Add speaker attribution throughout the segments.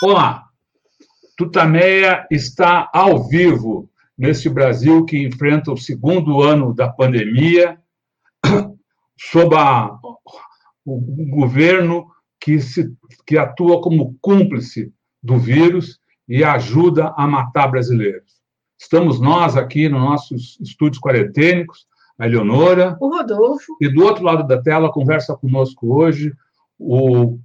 Speaker 1: Olá, Tutameia está ao vivo neste Brasil que enfrenta o segundo ano da pandemia, sob a, o governo que, se, que atua como cúmplice do vírus e ajuda a matar brasileiros. Estamos nós aqui nos nossos estúdios quarentênicos, a Eleonora.
Speaker 2: O Rodolfo.
Speaker 1: E do outro lado da tela, conversa conosco hoje o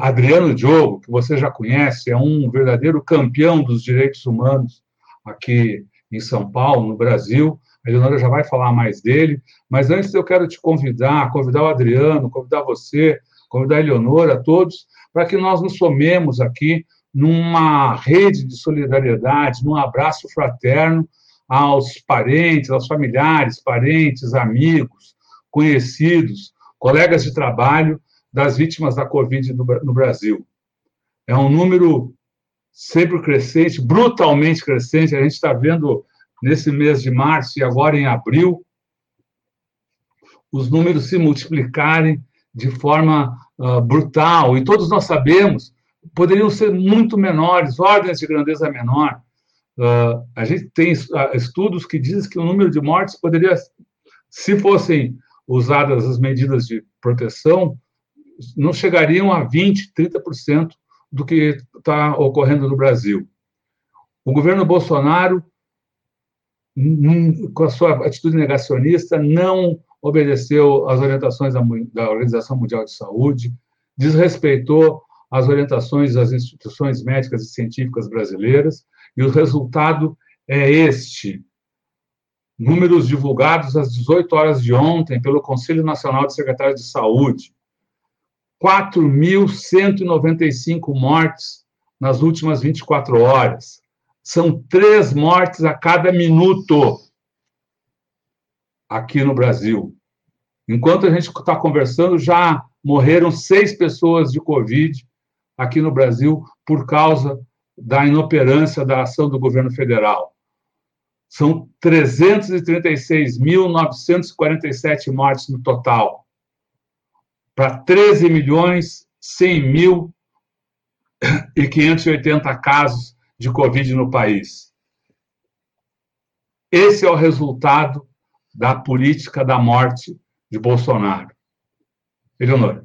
Speaker 1: Adriano Diogo, que você já conhece, é um verdadeiro campeão dos direitos humanos aqui em São Paulo, no Brasil. A Eleonora já vai falar mais dele, mas antes eu quero te convidar, convidar o Adriano, convidar você, convidar a Eleonora, todos, para que nós nos somemos aqui numa rede de solidariedade, num abraço fraterno aos parentes, aos familiares, parentes, amigos, conhecidos, colegas de trabalho das vítimas da Covid no Brasil. É um número sempre crescente, brutalmente crescente. A gente está vendo nesse mês de março e agora em abril os números se multiplicarem de forma uh, brutal. E todos nós sabemos poderiam ser muito menores, ordens de grandeza menor. Uh, a gente tem estudos que dizem que o número de mortes poderia, se fossem usadas as medidas de proteção, não chegariam a 20%, 30% do que está ocorrendo no Brasil. O governo Bolsonaro, com a sua atitude negacionista, não obedeceu às orientações da Organização Mundial de Saúde, desrespeitou as orientações das instituições médicas e científicas brasileiras, e o resultado é este. Números divulgados às 18 horas de ontem pelo Conselho Nacional de Secretários de Saúde. 4.195 mortes nas últimas 24 horas. São três mortes a cada minuto aqui no Brasil. Enquanto a gente está conversando, já morreram seis pessoas de Covid aqui no Brasil por causa da inoperância da ação do governo federal. São 336.947 mortes no total, para 13 milhões 100 mil e 580 casos de Covid no país. Esse é o resultado da política da morte de Bolsonaro. Eleonora.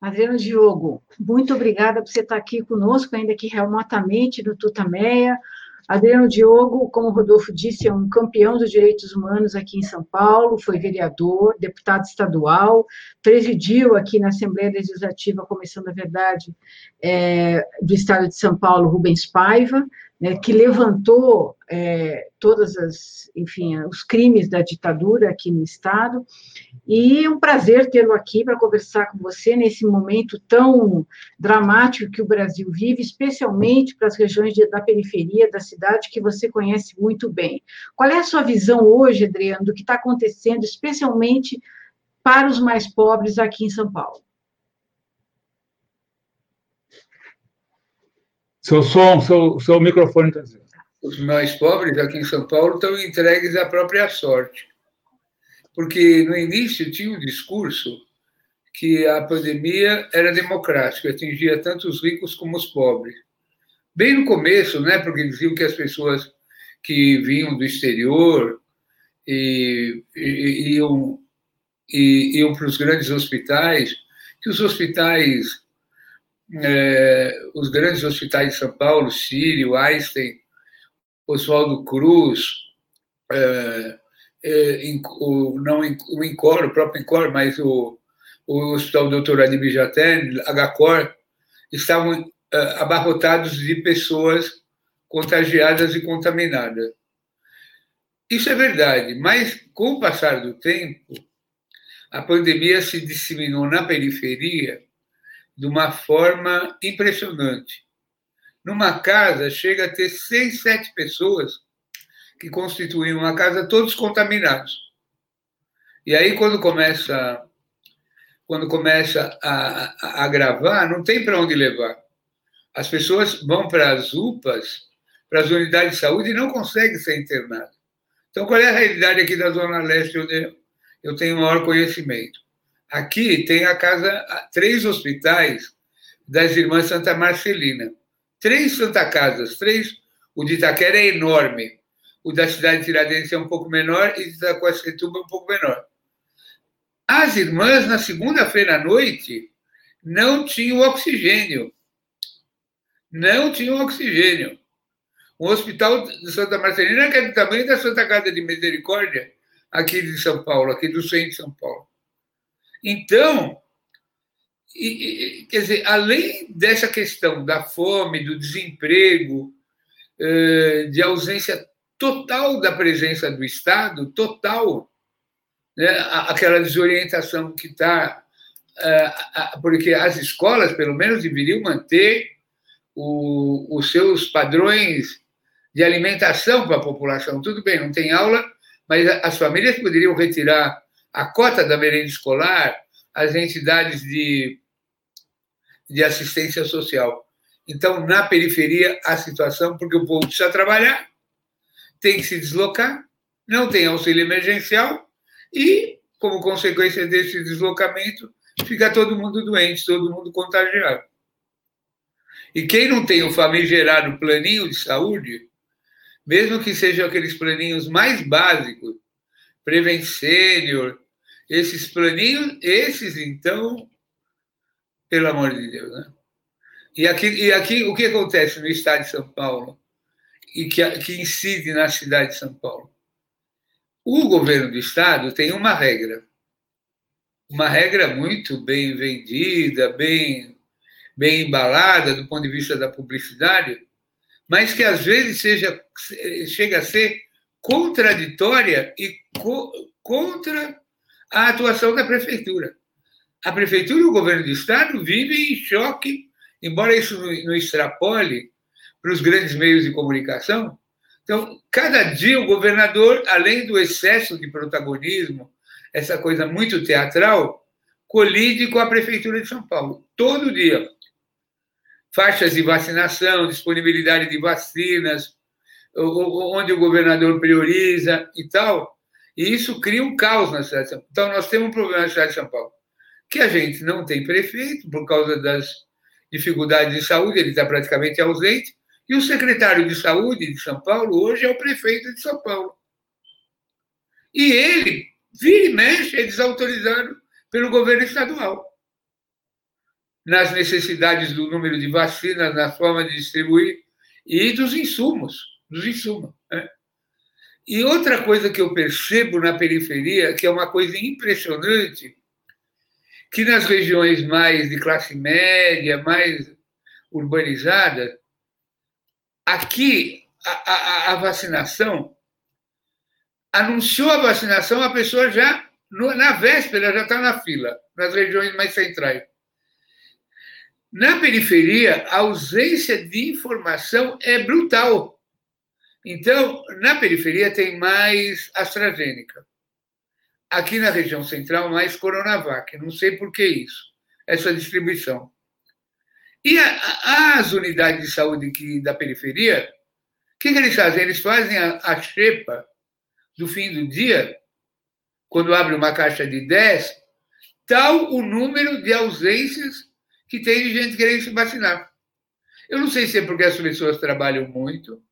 Speaker 2: Adriano Diogo, muito obrigada por você estar aqui conosco, ainda que remotamente, no Tutameia. Adriano Diogo, como o Rodolfo disse, é um campeão dos direitos humanos aqui em São Paulo, foi vereador, deputado estadual, presidiu aqui na Assembleia Legislativa a Comissão da Verdade é, do Estado de São Paulo, Rubens Paiva, né, que levantou é, todas as, enfim, os crimes da ditadura aqui no Estado, e é um prazer tê-lo aqui para conversar com você nesse momento tão dramático que o Brasil vive, especialmente para as regiões de, da periferia da cidade que você conhece muito bem. Qual é a sua visão hoje, Adriano, do que está acontecendo, especialmente para os mais pobres aqui em São Paulo?
Speaker 1: Seu som, seu, seu microfone está dizendo.
Speaker 3: Os mais pobres aqui em São Paulo estão entregues à própria sorte porque no início tinha um discurso que a pandemia era democrática, atingia tanto os ricos como os pobres. Bem no começo, né, porque diziam que as pessoas que vinham do exterior e, e iam, e, iam para os grandes hospitais, que os hospitais, é, os grandes hospitais de São Paulo, Sírio, Einstein, Oswaldo Cruz, é, é, o, não o INCOR, o próprio INCOR, mas o, o Hospital Dr. Adib Jaten, HCOR, estavam é, abarrotados de pessoas contagiadas e contaminadas. Isso é verdade, mas com o passar do tempo, a pandemia se disseminou na periferia de uma forma impressionante. Numa casa, chega a ter seis, sete pessoas que constituíam uma casa todos contaminados. E aí quando começa quando começa a, a agravar, não tem para onde levar. As pessoas vão para as UPAs, para as unidades de saúde e não conseguem ser internadas. Então, qual é a realidade aqui da Zona Leste, onde eu tenho maior conhecimento? Aqui tem a casa, três hospitais das Irmãs Santa Marcelina. Três Santa Casas, três. O de Itaquera é enorme. O da cidade de Tiradentes é um pouco menor e de Itacoacetuba um pouco menor. As irmãs, na segunda-feira à noite, não tinham oxigênio. Não tinham oxigênio. Um hospital de Santa Marcelina que é do tamanho da Santa Casa de Misericórdia, aqui de São Paulo, aqui do centro de São Paulo. Então, e, quer dizer, além dessa questão da fome, do desemprego, eh, de ausência total da presença do Estado, total, né, aquela desorientação que está. Porque as escolas, pelo menos, deveriam manter o, os seus padrões de alimentação para a população. Tudo bem, não tem aula, mas as famílias poderiam retirar a cota da merenda escolar, as entidades de de assistência social. Então, na periferia, a situação, porque o povo precisa trabalhar, tem que se deslocar, não tem auxílio emergencial e, como consequência desse deslocamento, fica todo mundo doente, todo mundo contagiado. E quem não tem o famigerado planinho de saúde, mesmo que sejam aqueles planinhos mais básicos, Prevent Senior, esses planinhos, esses então pelo amor de Deus. Né? E, aqui, e aqui o que acontece no estado de São Paulo e que, que incide na cidade de São Paulo? O governo do estado tem uma regra, uma regra muito bem vendida, bem, bem embalada do ponto de vista da publicidade, mas que às vezes seja, chega a ser contraditória e co, contra a atuação da prefeitura a prefeitura e o governo do estado vivem em choque, embora isso não extrapole para os grandes meios de comunicação. Então, cada dia o governador, além do excesso de protagonismo, essa coisa muito teatral, colide com a prefeitura de São Paulo, todo dia. Faixas de vacinação, disponibilidade de vacinas, onde o governador prioriza e tal. E isso cria um caos na cidade de São Paulo. Então, nós temos um problema na cidade de São Paulo que a gente não tem prefeito por causa das dificuldades de saúde, ele está praticamente ausente, e o secretário de saúde de São Paulo hoje é o prefeito de São Paulo. E ele, vira e mexe, é desautorizado pelo governo estadual. Nas necessidades do número de vacinas, na forma de distribuir e dos insumos, dos insumos. E outra coisa que eu percebo na periferia, que é uma coisa impressionante, que nas regiões mais de classe média, mais urbanizadas, aqui a, a, a vacinação, anunciou a vacinação, a pessoa já, na véspera, já está na fila, nas regiões mais centrais. Na periferia, a ausência de informação é brutal. Então, na periferia tem mais AstraZeneca aqui na região central mais Coronavac. Não sei por que isso, essa distribuição. E a, as unidades de saúde aqui da periferia, o que, que, eles fazem? Eles fazem a, a xepa do fim do dia, quando abre uma caixa de 10, tal o número de ausências que tem de gente querendo se vacinar. Eu não sei se é porque as pessoas trabalham muito,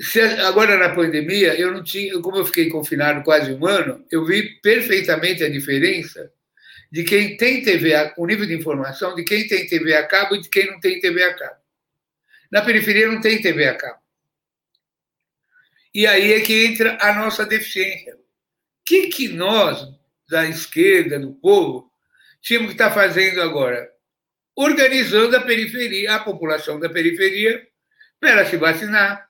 Speaker 3: se, agora na pandemia, eu não tinha, como eu fiquei confinado quase um ano, eu vi perfeitamente a diferença de quem tem TV, a, o nível de informação de quem tem TV a cabo e de quem não tem TV a cabo. Na periferia não tem TV a cabo. E aí é que entra a nossa deficiência. O que, que nós, da esquerda, do povo, tínhamos que estar fazendo agora? Organizando a periferia, a população da periferia, para ela se vacinar,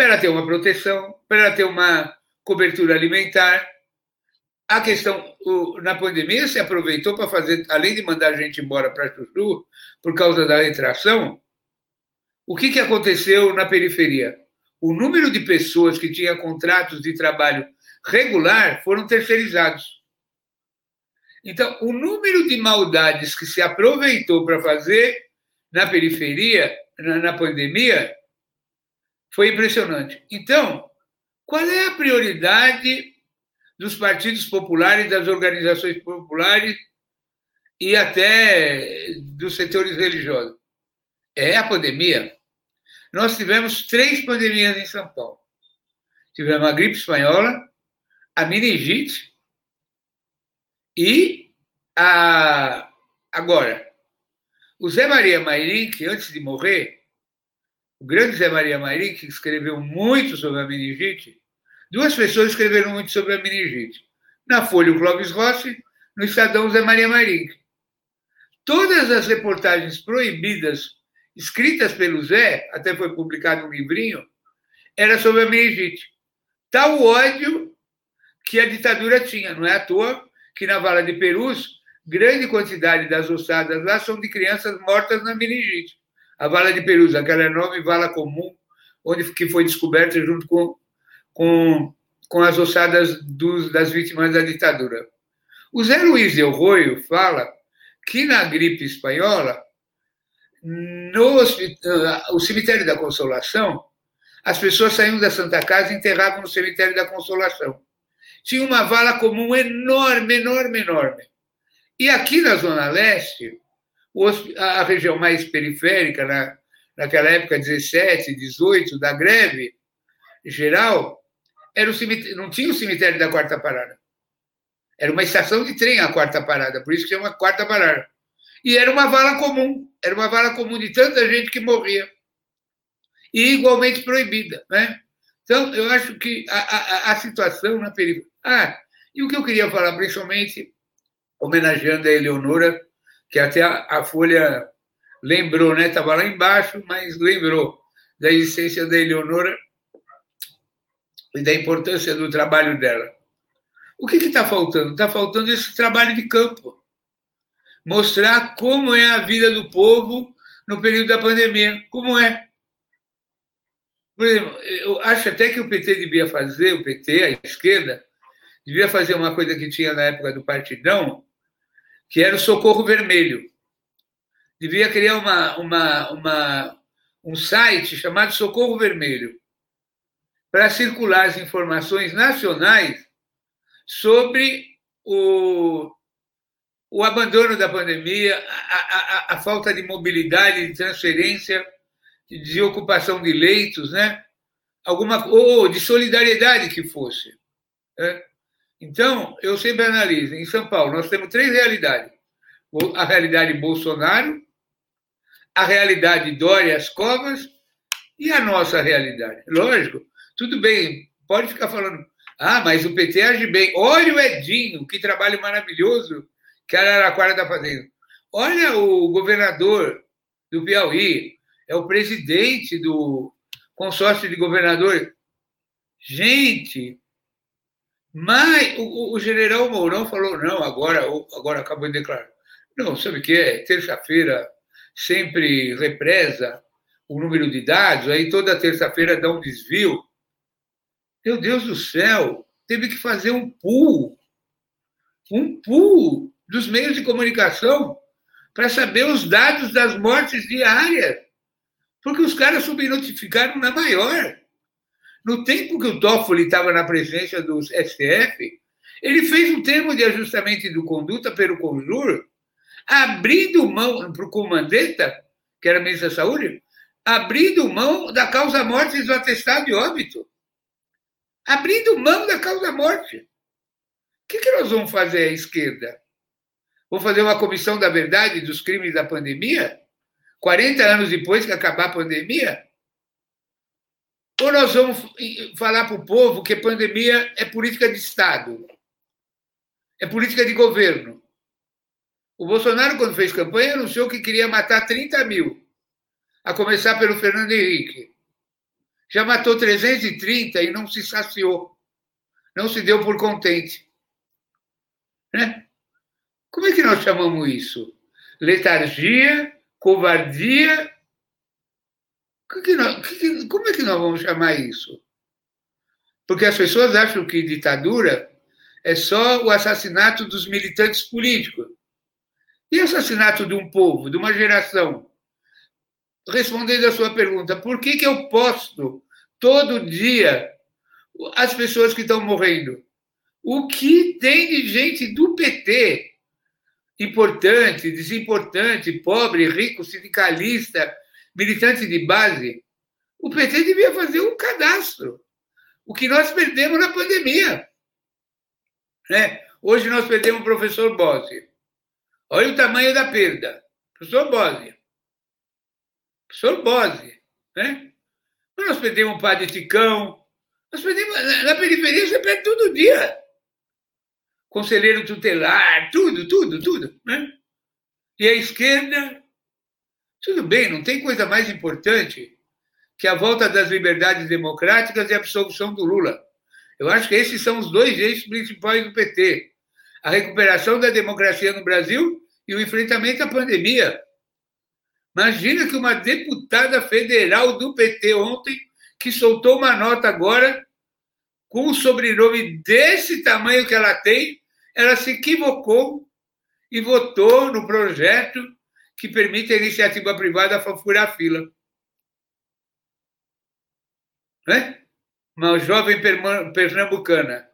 Speaker 3: para ter uma proteção, para ter uma cobertura alimentar. A questão, na pandemia, se aproveitou para fazer, além de mandar a gente embora para Chuchu, por causa da retração, o que, que aconteceu na periferia? O número de pessoas que tinham contratos de trabalho regular foram terceirizados. Então, o número de maldades que se aproveitou para fazer na periferia, na, na pandemia, foi impressionante. Então, qual é a prioridade dos partidos populares, das organizações populares e até dos setores religiosos. É a pandemia. Nós tivemos três pandemias em São Paulo. Tivemos a gripe espanhola, a meningite e a. Agora, o Zé Maria Mairink, antes de morrer, o grande Zé Maria Mairink, que escreveu muito sobre a meningite, duas pessoas escreveram muito sobre a meningite. Na Folha, o Clóvis Rossi, no Estadão, Zé Maria Mairink. Todas as reportagens proibidas escritas pelo Zé, até foi publicado um livrinho, era sobre a meningite. Tal ódio que a ditadura tinha. Não é à toa que na Vala de Perus, grande quantidade das ossadas lá são de crianças mortas na meningite. A Vala de Perus, aquela enorme vala comum, onde que foi descoberta junto com, com, com as ossadas dos, das vítimas da ditadura. O Zé Luiz Del Roio fala que na gripe espanhola no cemitério da Consolação, as pessoas saíam da Santa Casa e enterravam no cemitério da Consolação. Tinha uma vala comum enorme, enorme, enorme. E aqui na Zona Leste, a região mais periférica, na, naquela época, 17, 18, da greve geral, era o cemitério, não tinha o cemitério da Quarta Parada. Era uma estação de trem a Quarta Parada, por isso que chama Quarta Parada. E era uma vala comum, era uma vala comum de tanta gente que morria. E igualmente proibida. Né? Então, eu acho que a, a, a situação na periferia. Ah, e o que eu queria falar, principalmente, homenageando a Eleonora, que até a, Folha lembrou, né? Estava lá embaixo, mas lembrou da existência da Eleonora e da importância do trabalho dela. O que está faltando? Está faltando esse trabalho de campo mostrar como é a vida do povo no período da pandemia. Como é. Por exemplo, eu acho até que o PT devia fazer, o PT, a esquerda, devia fazer uma coisa que tinha na época do Partidão, que era o Socorro Vermelho. Devia criar uma, uma, uma, um site chamado Socorro Vermelho, para circular as informações nacionais sobre o, o abandono da pandemia, a, a, a, falta de mobilidade, de transferência, de ocupação de leitos, né? Alguma ou de solidariedade que fosse. Né? Então, eu sempre analiso. Em São Paulo, nós temos três realidades: a realidade Bolsonaro, a realidade Dória as Covas e a nossa realidade. Lógico, tudo bem, pode ficar falando. Ah, mas o PT age bem. Olha o Edinho, que trabalho maravilhoso que a Araraquara está fazendo. Olha o governador do Piauí, é o presidente do consórcio de governadores. Gente, mas o, o, general Mourão falou: não, agora, agora acabou de declarar. Não, sabe o que é? Terça-feira sempre represa o número de dados, aí toda terça-feira dá um desvio. Meu Deus do céu, teve que fazer um pool. Um pool dos meios de comunicação para saber os dados das mortes diárias. Porque os caras subnotificaram na maior. No tempo que o Toffoli estava na presença do STF, ele fez um termo de ajustamento de conduta pelo Conjur, abrindo mão para o Comandeta, que era ministro da Saúde, abrindo mão da causa-morte do atestado de óbito. Abrindo mão da causa-morte. O que, que nós vamos fazer à esquerda? Vou fazer uma comissão da verdade dos crimes da pandemia? 40 anos depois que acabar a pandemia? Ou nós vamos falar para o povo que pandemia é política de Estado, é política de governo? O Bolsonaro, quando fez campanha, anunciou que queria matar 30 mil, a começar pelo Fernando Henrique. Já matou 330 e não se saciou, não se deu por contente. Né? Como é que nós chamamos isso? Letargia, covardia. Como é que nós vamos chamar isso? Porque as pessoas acham que ditadura é só o assassinato dos militantes políticos. E assassinato de um povo, de uma geração? Respondendo a sua pergunta, por que, que eu posto todo dia as pessoas que estão morrendo? O que tem de gente do PT importante, desimportante, pobre, rico, sindicalista, militante de base, o PT devia fazer um cadastro. O que nós perdemos na pandemia. Né? Hoje nós perdemos o professor Bose. Olha o tamanho da perda. Professor Bose. Professor Bose. Né? Nós perdemos o padre Ticão. Nós perdemos, na periferia você perde todo dia. Conselheiro tutelar, tudo, tudo, tudo. Né? E a esquerda, tudo bem, não tem coisa mais importante que a volta das liberdades democráticas e a absolução do Lula. Eu acho que esses são os dois eixos principais do PT: a recuperação da democracia no Brasil e o enfrentamento à pandemia. Imagina que uma deputada federal do PT ontem, que soltou uma nota agora, com um sobrenome desse tamanho que ela tem, ela se equivocou e votou no projeto que permite a iniciativa privada furar fila. Né? Uma jovem pernambucana,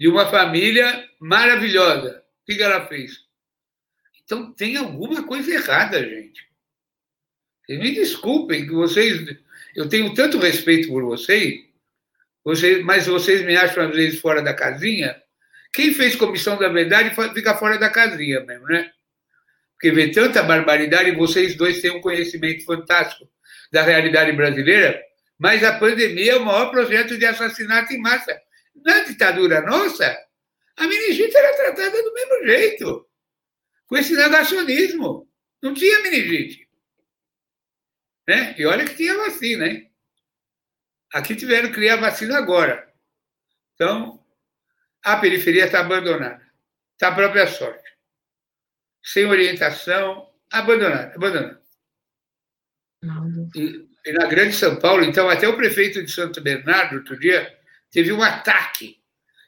Speaker 3: de uma família maravilhosa. O que ela fez? Então tem alguma coisa errada, gente. Me desculpem que vocês. Eu tenho tanto respeito por vocês, vocês, mas vocês me acham às vezes fora da casinha. Quem fez comissão da verdade fica fora da casinha mesmo, né? Porque vê tanta barbaridade, vocês dois têm um conhecimento fantástico da realidade brasileira, mas a pandemia é o maior projeto de assassinato em massa. Na ditadura nossa, a meningite era tratada do mesmo jeito, com esse negacionismo. Não tinha meningite. Né? E olha que tinha vacina, hein? Aqui tiveram que criar vacina agora. Então, a periferia está abandonada. Está à própria sorte. Sem orientação, abandonada, abandonada. E, e, na Grande São Paulo, então, até o prefeito de Santo Bernardo, outro dia, teve um ataque,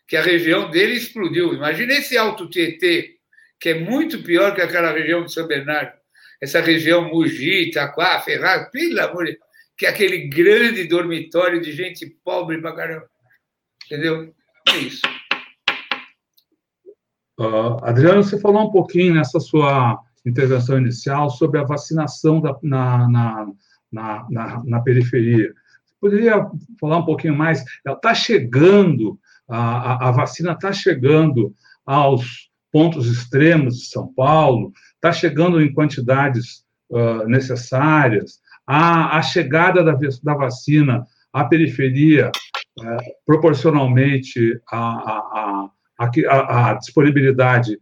Speaker 3: que a região dele explodiu. Imagina esse Alto Tietê, que é muito pior que aquela região de São Bernardo essa região Mugi, Itaquá, Ferraz, pelo amor de que é aquele grande dormitório de gente pobre pra caramba. Entendeu? É isso.
Speaker 1: Uh, Adriano, você falou um pouquinho nessa sua intervenção inicial sobre a vacinação da, na, na, na, na, periferia. Poderia falar um pouquinho mais? Ela está chegando, a, a, a vacina está chegando aos pontos extremos de São Paulo, está chegando em quantidades uh, necessárias, a, a chegada da, da vacina à periferia, uh, proporcionalmente à, à, disponibilidade,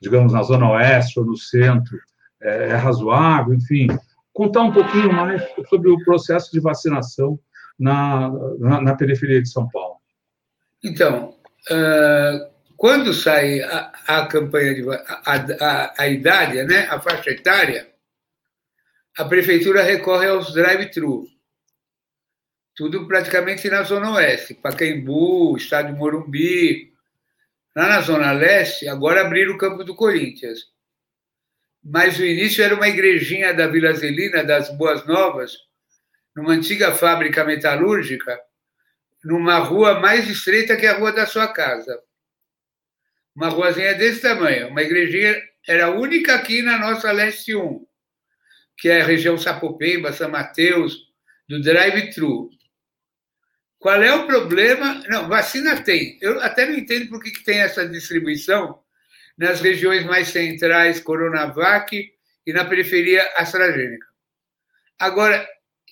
Speaker 1: digamos, na zona oeste ou no centro, é, é, razoável, enfim. Contar um pouquinho mais sobre o processo de vacinação na, na, na periferia de São Paulo.
Speaker 3: Então, uh, quando sai a, a campanha de a, a, a, idade, né, a faixa etária, a prefeitura recorre aos drive-thru. Tudo praticamente na Zona Oeste, Pacaembu, Estádio Morumbi. Lá na Zona Leste, agora abriram o campo do Corinthians. Mas o início era uma igrejinha da Vila Zelina, das Boas Novas, numa antiga fábrica metalúrgica, numa rua mais estreita que a rua da sua casa uma ruazinha desse tamanho. Uma igrejinha era única aqui na nossa Leste 1, que é a região Sapopemba, São Mateus, do drive-thru. Qual é o problema? Não, vacina tem. Eu até não entendo por que, que tem essa distribuição nas regiões mais centrais, Coronavac, e na periferia AstraZeneca. Agora,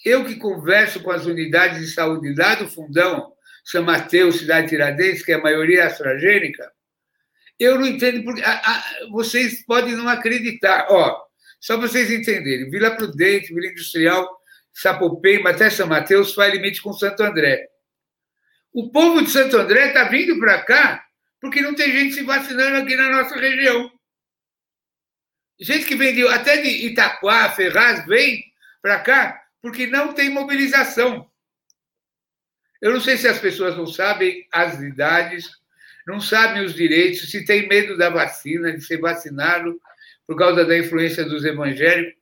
Speaker 3: eu que converso com as unidades de saúde lá do Fundão, São Mateus, Cidade Tiradentes, que é a maioria AstraZeneca, eu não entendo porque a, a, vocês podem não acreditar. Ó, só vocês entenderem, Vila Prudente, Vila Industrial, Sapopemba, até São Mateus faz limite com Santo André. O povo de Santo André está vindo para cá porque não tem gente se vacinando aqui na nossa região. Gente que vem de, até de Itaquá, Ferraz, vem para cá porque não tem mobilização. Eu não sei se as pessoas não sabem as idades não sabem os direitos, se tem medo da vacina, de ser vacinado por causa da influência dos evangélicos.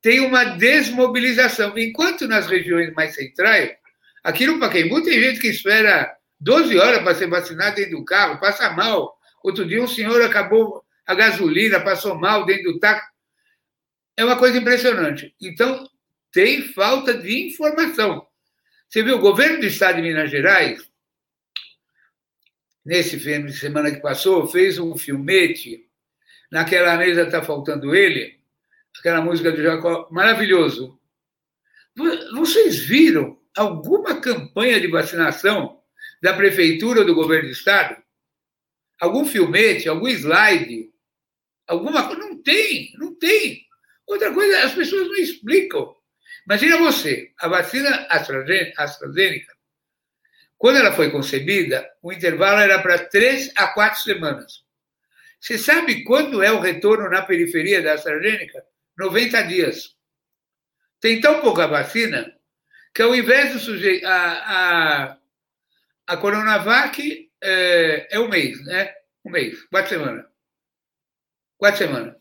Speaker 3: Tem uma desmobilização. Enquanto nas regiões mais centrais, aqui no Pacaembu tem gente que espera 12 horas para ser vacinado dentro do carro, passa mal. Outro dia um senhor acabou a gasolina, passou mal dentro do táxi. É uma coisa impressionante. Então, tem falta de informação. Você viu, o governo do estado de Minas Gerais, nesse fim de semana que passou, fez um filmete, naquela mesa está faltando ele, aquela música do Jacó, maravilhoso. Vocês viram alguma campanha de vacinação da prefeitura ou do governo do estado? Algum filmete, algum slide? Alguma coisa? Não tem, não tem. Outra coisa, as pessoas não explicam. Imagina você, a vacina AstraZeneca, quando ela foi concebida, o intervalo era para três a quatro semanas. Você sabe quando é o retorno na periferia da AstraZeneca? 90 dias. Tem tão pouca vacina que ao invés do sujeito. A, a, a Coronavac é, é um mês, né? Um mês, quatro semanas. Quatro semanas.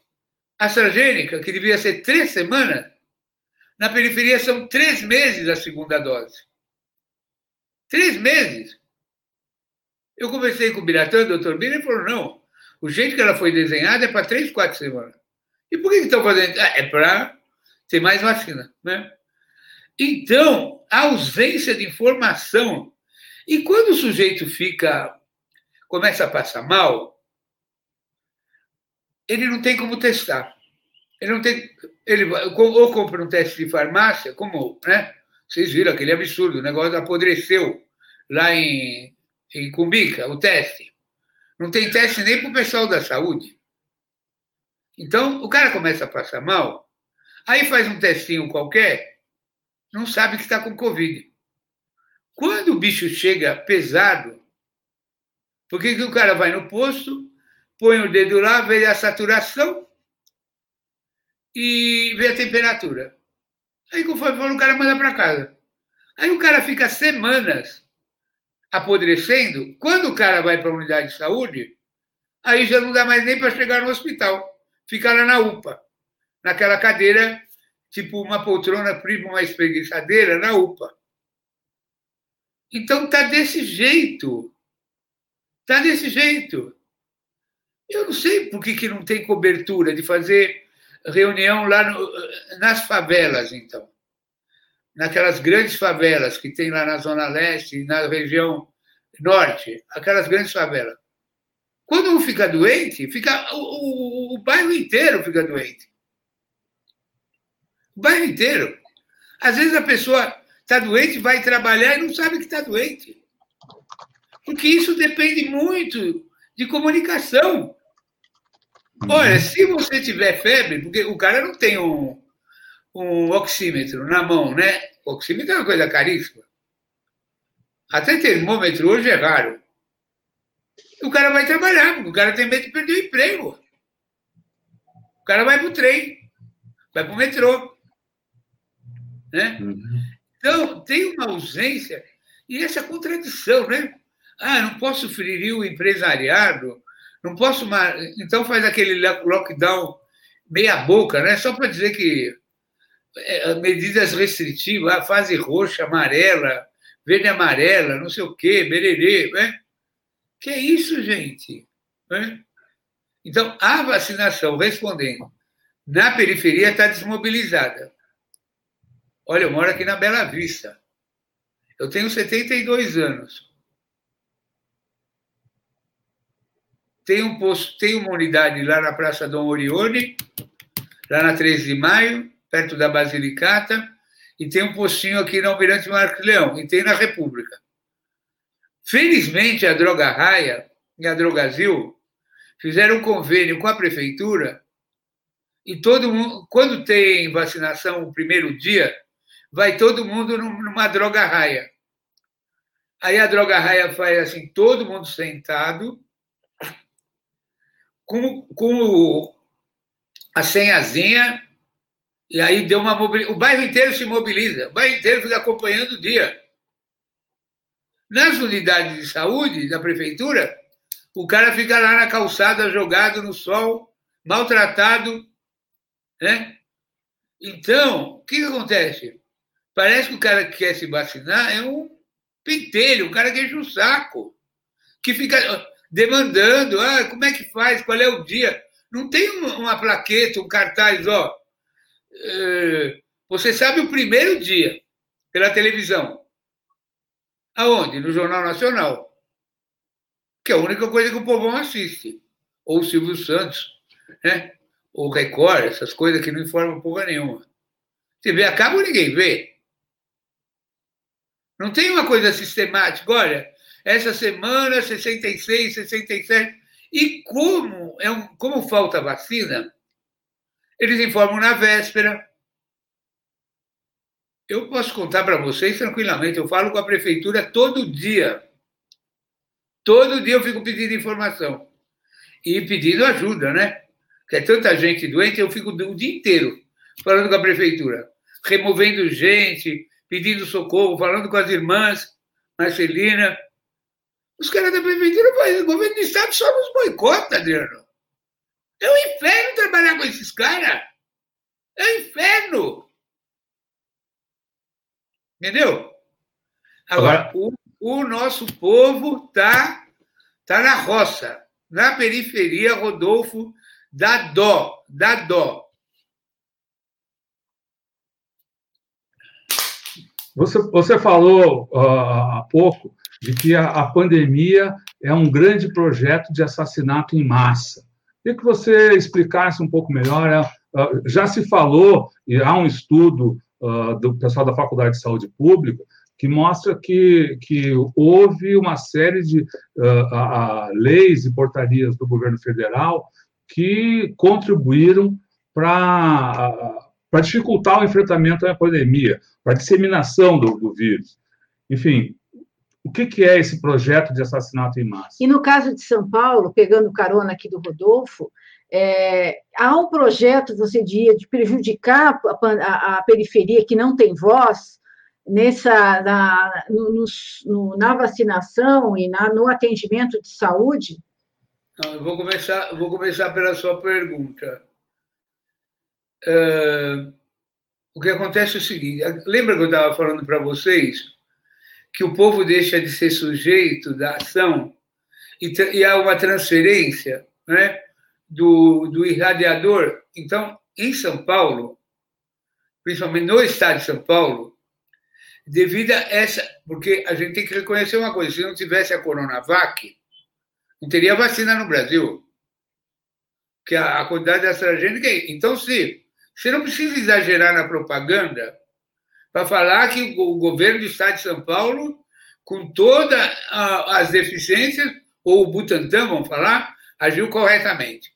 Speaker 3: A AstraZeneca, que devia ser três semanas, na periferia são três meses a segunda dose. Três meses. Eu conversei com o Biratã, o doutor Bira, e falou: não, o jeito que ela foi desenhada é para três, quatro semanas. E por que estão fazendo? Ah, é para ter mais vacina. Né? Então, a ausência de informação. E quando o sujeito fica, começa a passar mal, ele não tem como testar. Ele não tem. Ele ou compra um teste de farmácia, como, né? Vocês viram aquele absurdo, o negócio apodreceu lá em, em Cumbica, o teste. Não tem teste nem para o pessoal da saúde. Então, o cara começa a passar mal, aí faz um testinho qualquer, não sabe que está com Covid. Quando o bicho chega pesado, por que, que o cara vai no posto, põe o dedo lá, vê a saturação e vê a temperatura. Aí, conforme for, o cara manda para casa. Aí o cara fica semanas apodrecendo. Quando o cara vai para a unidade de saúde, aí já não dá mais nem para chegar no hospital fica lá na UPA, naquela cadeira, tipo uma poltrona prima, uma espreguiçadeira na UPA. Então tá desse jeito. Tá desse jeito. Eu não sei por que, que não tem cobertura de fazer reunião lá no, nas favelas, então. Naquelas grandes favelas que tem lá na Zona Leste, na região norte, aquelas grandes favelas. Quando um fica doente, fica, o, o, o bairro inteiro fica doente. O bairro inteiro. Às vezes a pessoa está doente, vai trabalhar e não sabe que está doente. Porque isso depende muito de comunicação. Uhum. Olha, se você tiver febre, porque o cara não tem um, um oxímetro na mão, né? O oxímetro é uma coisa caríssima. Até termômetro hoje é raro o cara vai trabalhar, porque o cara tem medo de perder o emprego. O cara vai para o trem, vai para o metrô. Né? Uhum. Então, tem uma ausência e essa contradição, né? Ah, não posso ferir o empresariado, não posso. Então, faz aquele lockdown meia-boca, né? Só para dizer que é, medidas restritivas, a fase roxa, amarela, verde amarela, não sei o quê, bererê, né? Que é isso, gente? Né? Então, a vacinação, respondendo, na periferia está desmobilizada. Olha, eu moro aqui na Bela Vista. Eu tenho 72 anos. Tem, um posto, tem uma unidade lá na Praça Dom Orione, lá na 13 de Maio, perto da Basilicata, e tem um postinho aqui na Almirante Marcos Leão, e tem na República. Felizmente, a Droga Raia e a Drogazil fizeram um convênio com a prefeitura e todo mundo, quando tem vacinação o primeiro dia, vai todo mundo numa droga raia. Aí a droga raia faz assim, todo mundo sentado, com, com a senhazinha, e aí deu uma mobilização. O bairro inteiro se mobiliza, o bairro inteiro fica acompanhando o dia. Nas unidades de saúde da prefeitura, o cara fica lá na calçada, jogado no sol, maltratado, né? Então, o que, que acontece? Parece que o cara que quer se vacinar é um pentelho, um cara que enche o saco, que fica demandando, ah, como é que faz, qual é o dia? Não tem uma plaqueta, um cartaz, ó. É, você sabe o primeiro dia pela televisão. Aonde? No Jornal Nacional. Que é a única coisa que o povão assiste. Ou o Silvio Santos, né? Ou Record, essas coisas que não informam porra nenhuma. Se vê a cabo, ninguém vê. Não tem uma coisa sistemática. Olha, essa semana, 66, 67. E como, é um, como falta vacina, eles informam na véspera. Eu posso contar para vocês tranquilamente, eu falo com a prefeitura todo dia. Todo dia eu fico pedindo informação. E pedindo ajuda, né? Porque é tanta gente doente, eu fico o dia inteiro falando com a prefeitura, removendo gente, pedindo socorro, falando com as irmãs, Marcelina. Os caras da prefeitura, o governo do estado só nos boicota, Adriano. É um inferno trabalhar com esses caras. É um inferno. Entendeu? Agora, o, o nosso povo está tá na roça, na periferia, Rodolfo, dá dó, dá dó.
Speaker 1: Você, você falou uh, há pouco de que a, a, pandemia é um grande projeto de assassinato em massa. Queria que você explicasse um pouco melhor. Uh, já se falou, e há um estudo uh, do pessoal da Faculdade de Saúde Pública, que mostra que, que houve uma série de leis e portarias do governo federal que contribuíram para para dificultar o enfrentamento à pandemia, para a disseminação do, do vírus. Enfim, o que, que, é esse projeto de assassinato em massa?
Speaker 2: E no caso de São Paulo, pegando carona aqui do Rodolfo, é, há um projeto, você diria, de prejudicar a, a, a periferia que não tem voz nessa na, no, no, na vacinação e na, no atendimento de saúde?
Speaker 3: Não, vou começar, vou começar pela sua pergunta. Uh, o que acontece é o seguinte: lembra que eu estava falando para vocês que o povo deixa de ser sujeito da ação e, e há uma transferência né, do, do irradiador? Então, em São Paulo, principalmente no estado de São Paulo, devido a essa. Porque a gente tem que reconhecer uma coisa: se não tivesse a Coronavac, não teria vacina no Brasil. Que a, quantidade de AstraZeneca. Então, se você não precisa exagerar na propaganda para falar que o governo do Estado de São Paulo, com todas as deficiências, ou o Butantan, vamos falar, agiu corretamente.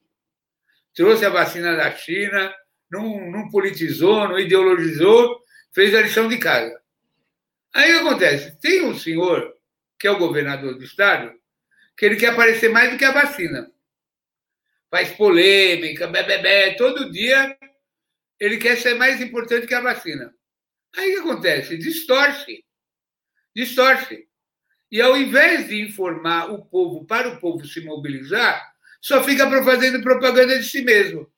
Speaker 3: Trouxe a vacina da China, não, não politizou, não ideologizou, fez a lição de casa. Aí o que acontece? Tem um senhor, que é o governador do Estado, que ele quer aparecer mais do que a vacina. Faz polêmica, bebê, todo dia ele quer ser mais importante que a vacina. Aí o que acontece? Distorce. Distorce. E ao invés de informar o povo para o povo se mobilizar, só fica fazendo propaganda de si mesmo.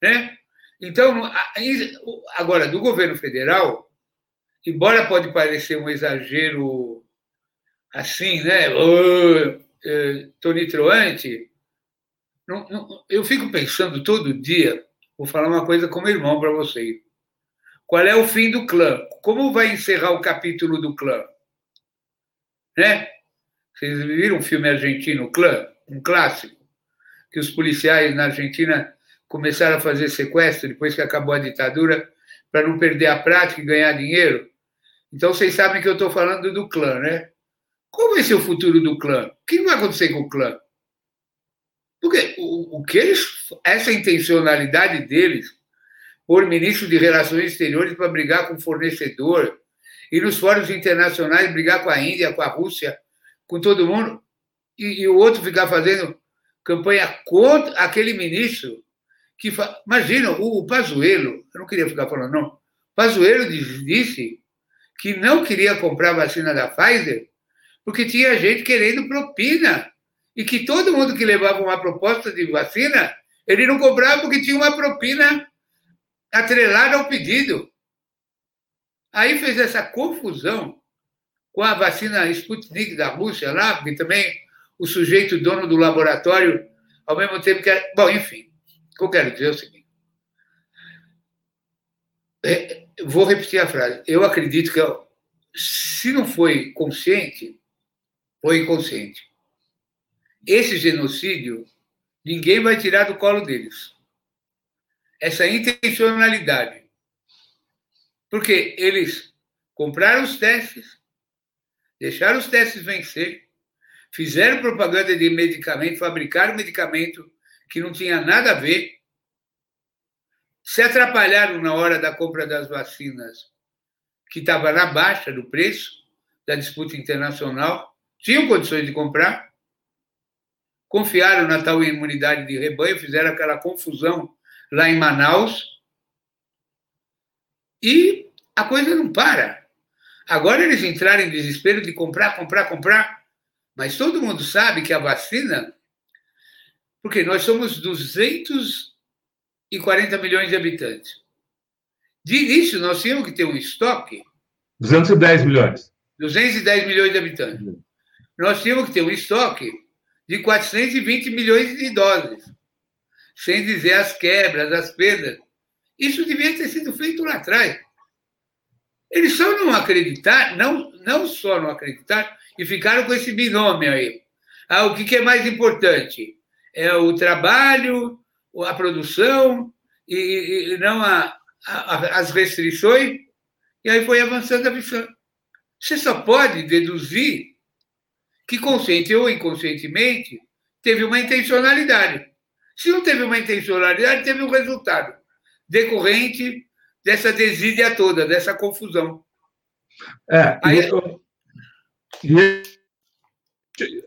Speaker 3: Né? Então, agora, do governo federal, embora pode parecer um exagero assim, né? Eh, tonitroante, eu fico pensando todo dia Vou falar uma coisa como irmão para você. Qual é o fim do clã? Como vai encerrar o capítulo do clã? Né? Vocês viram um filme argentino, Clã? Um clássico? Que os policiais na Argentina começaram a fazer sequestro depois que acabou a ditadura para não perder a prática e ganhar dinheiro. Então vocês sabem que eu estou falando do clã, né? Qual vai ser o futuro do clã? O que vai acontecer com o clã? Porque o, o que eles, essa intencionalidade deles, por ministro de Relações Exteriores para brigar com fornecedor, e nos fóruns internacionais brigar com a Índia, com a Rússia, com todo mundo, e, e o outro ficar fazendo campanha contra aquele ministro que. Fa... Imagina, o, o Pazuello, eu não queria ficar falando, não. Pazuello disse que não queria comprar a vacina da Pfizer porque tinha gente querendo propina e que todo mundo que levava uma proposta de vacina, ele não cobrava porque tinha uma propina atrelada ao pedido. Aí fez essa confusão com a vacina Sputnik da Rússia lá, porque também o sujeito dono do laboratório ao mesmo tempo que. É... Bom, enfim, o que eu quero dizer é o seguinte. É, vou repetir a frase. Eu acredito que, se não foi consciente, foi inconsciente. Esse genocídio, ninguém vai tirar do colo deles. Essa intencionalidade. Porque eles compraram os testes, deixaram os testes vencer, fizeram propaganda de medicamento, fabricaram medicamento que não tinha nada a ver, se atrapalharam na hora da compra das vacinas, que estava na baixa do preço da disputa internacional, tinham condições de comprar, confiaram na tal imunidade de rebanho, fizeram aquela confusão lá em Manaus, e a coisa não para. Agora eles entraram em desespero de comprar, comprar, comprar, mas todo mundo sabe que a vacina, porque nós somos 200 e 40 milhões de habitantes. De início, nós tínhamos que ter um estoque.
Speaker 1: 210 milhões.
Speaker 3: 210 milhões de habitantes. Nós tínhamos que ter um estoque de 420 milhões de doses, sem dizer as quebras, as perdas. Isso devia ter sido feito lá atrás. Eles só não acreditaram, não, não só não acreditaram, e ficaram com esse binômio aí. Ah, o que é mais importante? É o trabalho a produção e, e não a, a, as restrições, e aí foi avançando a missão. Você só pode deduzir que, consciente ou inconscientemente, teve uma intencionalidade. Se não teve uma intencionalidade, teve um resultado decorrente dessa desídia toda, dessa confusão.
Speaker 1: É, aí, e, e,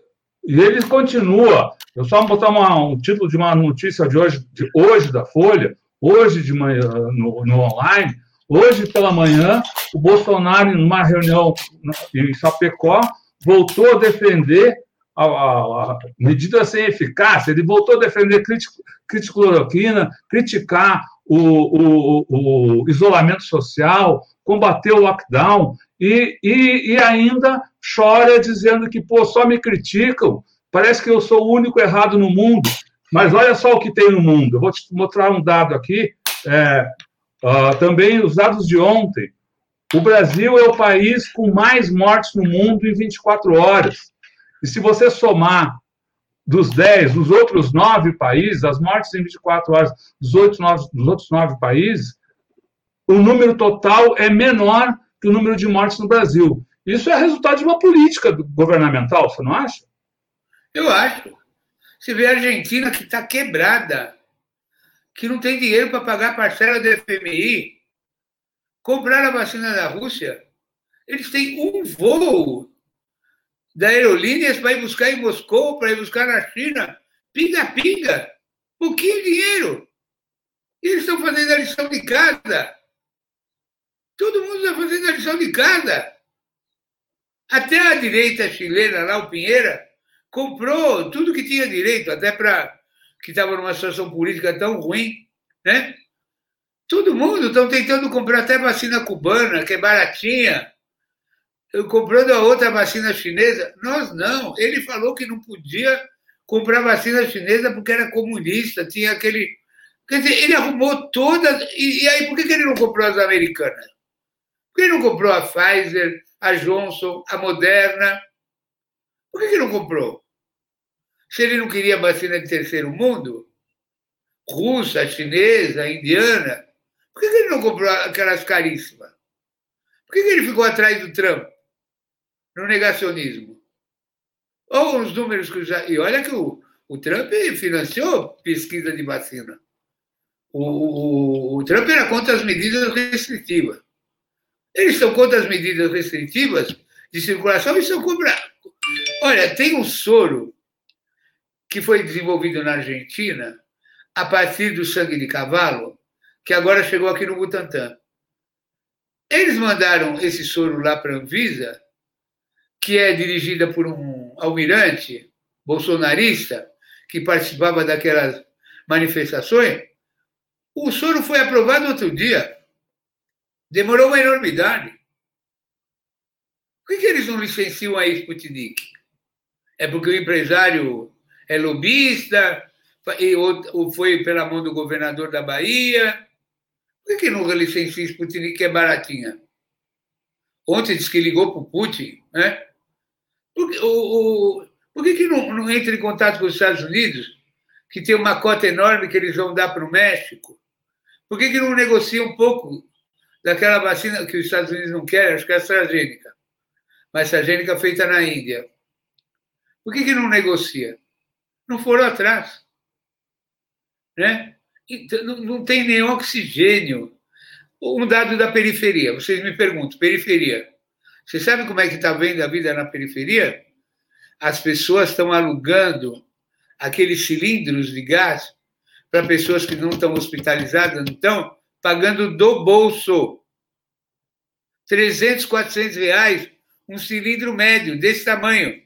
Speaker 1: e ele continua eu só vou botar uma, um título de uma notícia de hoje, de hoje da Folha, hoje de manhã no, no online. Hoje pela manhã, o Bolsonaro, numa reunião em Chapecó, voltou a defender a, a, a medida sem eficácia. Ele voltou a defender cloroquina, criticar o, o, o, isolamento social, combater o lockdown e, e, e ainda chora dizendo que pô, só me criticam Parece que eu sou o único errado no mundo, mas olha só o que tem no mundo. Eu vou te mostrar um dado aqui, é, uh, também os dados de ontem. O Brasil é o país com mais mortes no mundo em 24 horas. E se você somar dos 10, dos outros nove países, as mortes em 24 horas dos, 8, 9, dos outros nove países, o número total é menor que o número de mortes no Brasil. Isso é resultado de uma política governamental, você não acha?
Speaker 3: Eu acho. Você vê a Argentina que está quebrada, que não tem dinheiro para pagar a parcela do FMI, comprar a vacina da Rússia. Eles têm um voo da aerolíneas para ir buscar em Moscou, para ir buscar na China. Pinga-pinga. Pouquinho dinheiro. E eles estão fazendo a lição de casa. Todo mundo está fazendo a lição de casa. Até a direita chilena, lá, o Pinheira, comprou tudo que tinha direito, até para que estava numa situação política tão ruim, né? Todo mundo estão tentando comprar até vacina cubana, que é baratinha, comprando a outra vacina chinesa. Nós não. Ele falou que não podia comprar vacina chinesa porque era comunista, tinha aquele. Quer dizer, ele arrumou todas. E, e aí, por que, que ele não comprou as americanas? Por que ele não comprou a Pfizer, a Johnson, a Moderna? Por que, que não comprou? Se ele não queria vacina de terceiro mundo, russa, chinesa, indiana, por que, que ele não comprou aquelas caríssimas? Por que, que ele ficou atrás do Trump? No negacionismo. Ou os números que já. E olha que o, o Trump financiou pesquisa de vacina. O, o, o Trump era contra as medidas restritivas. Eles estão contra as medidas restritivas de circulação e são contra, Olha, tem um soro que foi desenvolvido na Argentina a partir do sangue de cavalo, que agora chegou aqui no Butantã. Eles mandaram esse soro lá para a Anvisa, que é dirigida por um almirante bolsonarista que participava daquelas manifestações. O soro foi aprovado outro dia. Demorou uma enormidade. Por que, eles não licenciam a Sputnik? É porque o empresário é lobista, ou foi pela mão do governador da Bahia. Por que não licencia Sputnik, que é baratinha? Ontem disse que ligou para o Putin, né? Por, o, o, por que, que não, não entra em contato com os Estados Unidos, que tem uma cota enorme que eles vão dar para o México? Por que, que não negocia um pouco daquela vacina que os Estados Unidos não querem? Acho que é a AstraZeneca. Mas AstraZeneca feita na Índia. Por que, que não negocia? Não foram atrás. Né? Então, não tem nem oxigênio. Um dado da periferia. Vocês me perguntam, periferia. Você sabe como é que está vendo a vida na periferia? As pessoas estão alugando aqueles cilindros de gás para pessoas que não estão hospitalizadas, não estão pagando do bolso. 300, 400 reais um cilindro médio desse tamanho.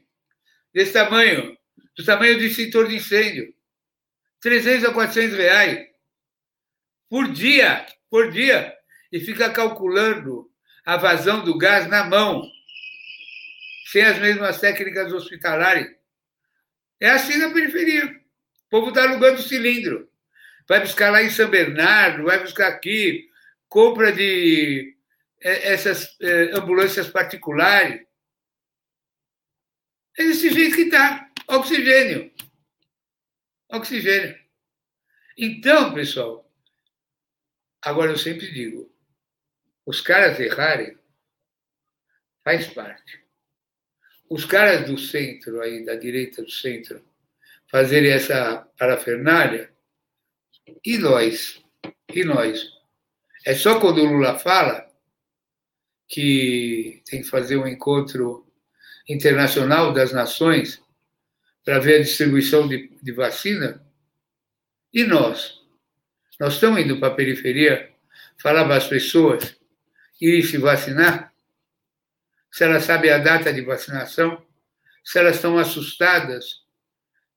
Speaker 3: Desse tamanho. Do tamanho de extintor de incêndio. 300 a 400 reais por dia, por dia, e fica calculando a vazão do gás na mão, sem as mesmas técnicas hospitalares. É assim na periferia. O povo está alugando cilindro. Vai buscar lá em São Bernardo, vai buscar aqui, compra de é, essas é, ambulâncias particulares. É desse jeito que está. Oxigênio. Oxigênio. Então, pessoal, agora eu sempre digo, os caras errarem faz parte. Os caras do centro aí, da direita do centro, fazerem essa parafernália, e nós? E nós? É só quando o Lula fala que tem que fazer um encontro internacional das nações para ver a distribuição de, de vacina e nós? Nós estamos indo para a periferia falar para as pessoas irem se vacinar? Se elas sabem a data de vacinação? Se elas estão assustadas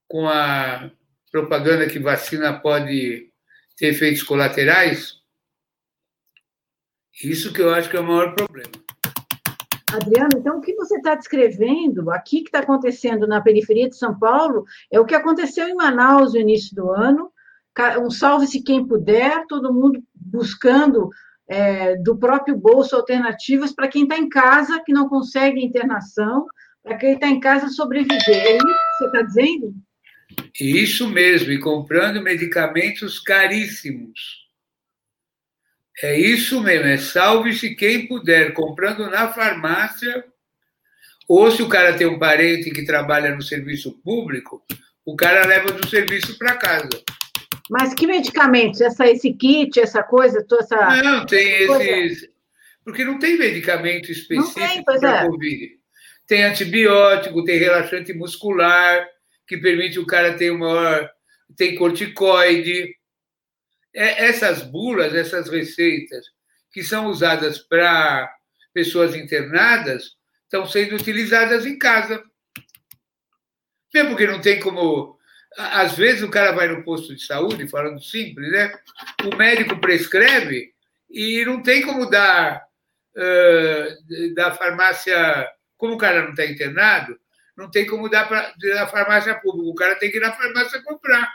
Speaker 3: com a propaganda que vacina pode ter efeitos colaterais? Isso que eu acho que é o maior problema.
Speaker 2: Adriano, então o que você está descrevendo aqui que está acontecendo na periferia de São Paulo é o que aconteceu em Manaus no início do ano, um salve-se quem puder, todo mundo buscando é, do próprio bolso alternativas para quem está em casa, que não consegue internação, para quem está em casa sobreviver. É isso que você está dizendo?
Speaker 3: Isso mesmo, e comprando medicamentos caríssimos. É isso mesmo, é salve-se quem puder, comprando na farmácia, ou se o cara tem um parente que trabalha no serviço público, o cara leva do serviço para casa.
Speaker 2: Mas que medicamentos? Essa, esse kit, essa coisa, toda essa.
Speaker 3: Não, tem esses. Porque não tem medicamento específico para é. Covid. Tem antibiótico, tem relaxante muscular, que permite o cara ter uma maior. Tem corticoide. É, essas bulas, essas receitas que são usadas para pessoas internadas estão sendo utilizadas em casa. Mesmo porque não tem como às vezes o cara vai no posto de saúde, falando simples, né? O médico prescreve e não tem como dar uh, da farmácia. Como o cara não está internado, não tem como dar para da farmácia pública. O cara tem que ir na farmácia comprar.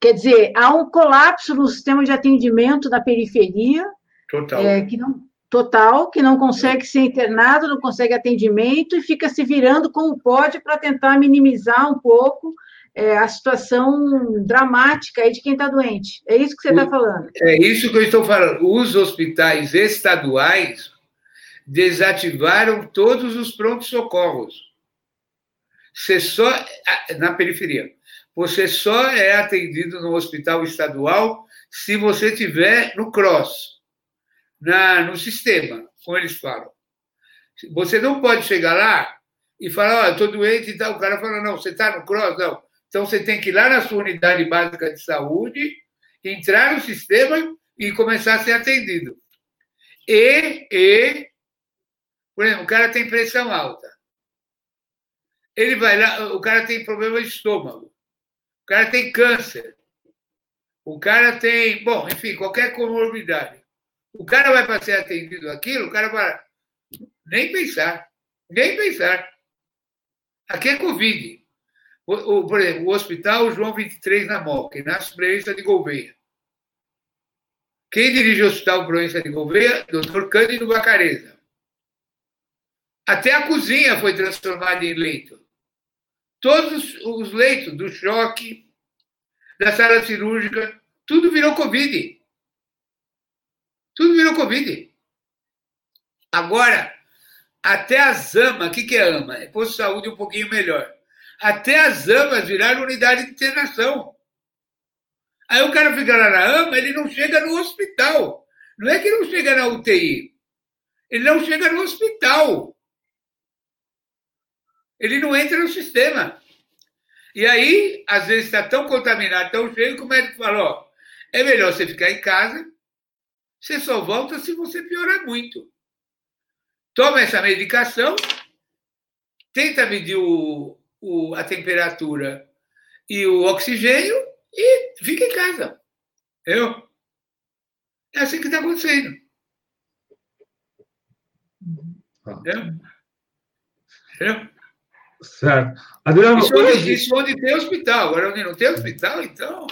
Speaker 2: Quer dizer, há um colapso no sistema de atendimento da periferia.
Speaker 3: Total.
Speaker 2: É, que não, total, que não consegue ser internado, não consegue atendimento e fica se virando como pode para tentar minimizar um pouco é, a situação dramática aí de quem está doente. É isso que você está falando.
Speaker 3: É isso que eu estou falando. Os hospitais estaduais desativaram todos os prontos-socorros. Você só, na periferia, você só é atendido no hospital estadual se você tiver no CROSS na, no sistema, como eles falam. Você não pode chegar lá e falar, ó, oh, estou doente e tal. O cara fala, não, você está no CROSS? Não. Então, você tem que ir lá na sua unidade básica de saúde, entrar no sistema e começar a ser atendido. E, e por exemplo, o cara tem pressão alta. Ele vai lá, o cara tem problema de estômago. O cara tem câncer. O cara tem, bom, enfim, qualquer comorbidade. O cara vai para ser atendido aquilo, o cara vai. Nem pensar. Nem pensar. Aqui é Covid. O, o, por exemplo, o Hospital João 23 na Moca, na Proença de Gouveia. Quem dirige o Hospital Proença de Gouveia? Dr. Cândido Bacareza. Até a cozinha foi transformada em leito. Todos os leitos do choque, da sala cirúrgica, tudo virou Covid. Tudo virou Covid. Agora, até as AMA, o que, que é AMA? É posto de saúde um pouquinho melhor. Até as AMAs viraram unidade de internação. Aí o cara fica lá na AMA, ele não chega no hospital. Não é que não chega na UTI. Ele não chega no hospital. Ele não entra no sistema. E aí, às vezes, está tão contaminado, tão cheio, que o médico fala: ó, é melhor você ficar em casa, você só volta se você piorar muito. Toma essa medicação, tenta medir o, o, a temperatura e o oxigênio e fica em casa. Entendeu? É assim que está acontecendo.
Speaker 1: Entendeu? Entendeu? Certo. Adriano,
Speaker 3: isso, hoje... isso onde tem hospital. Agora, onde não tem hospital, então.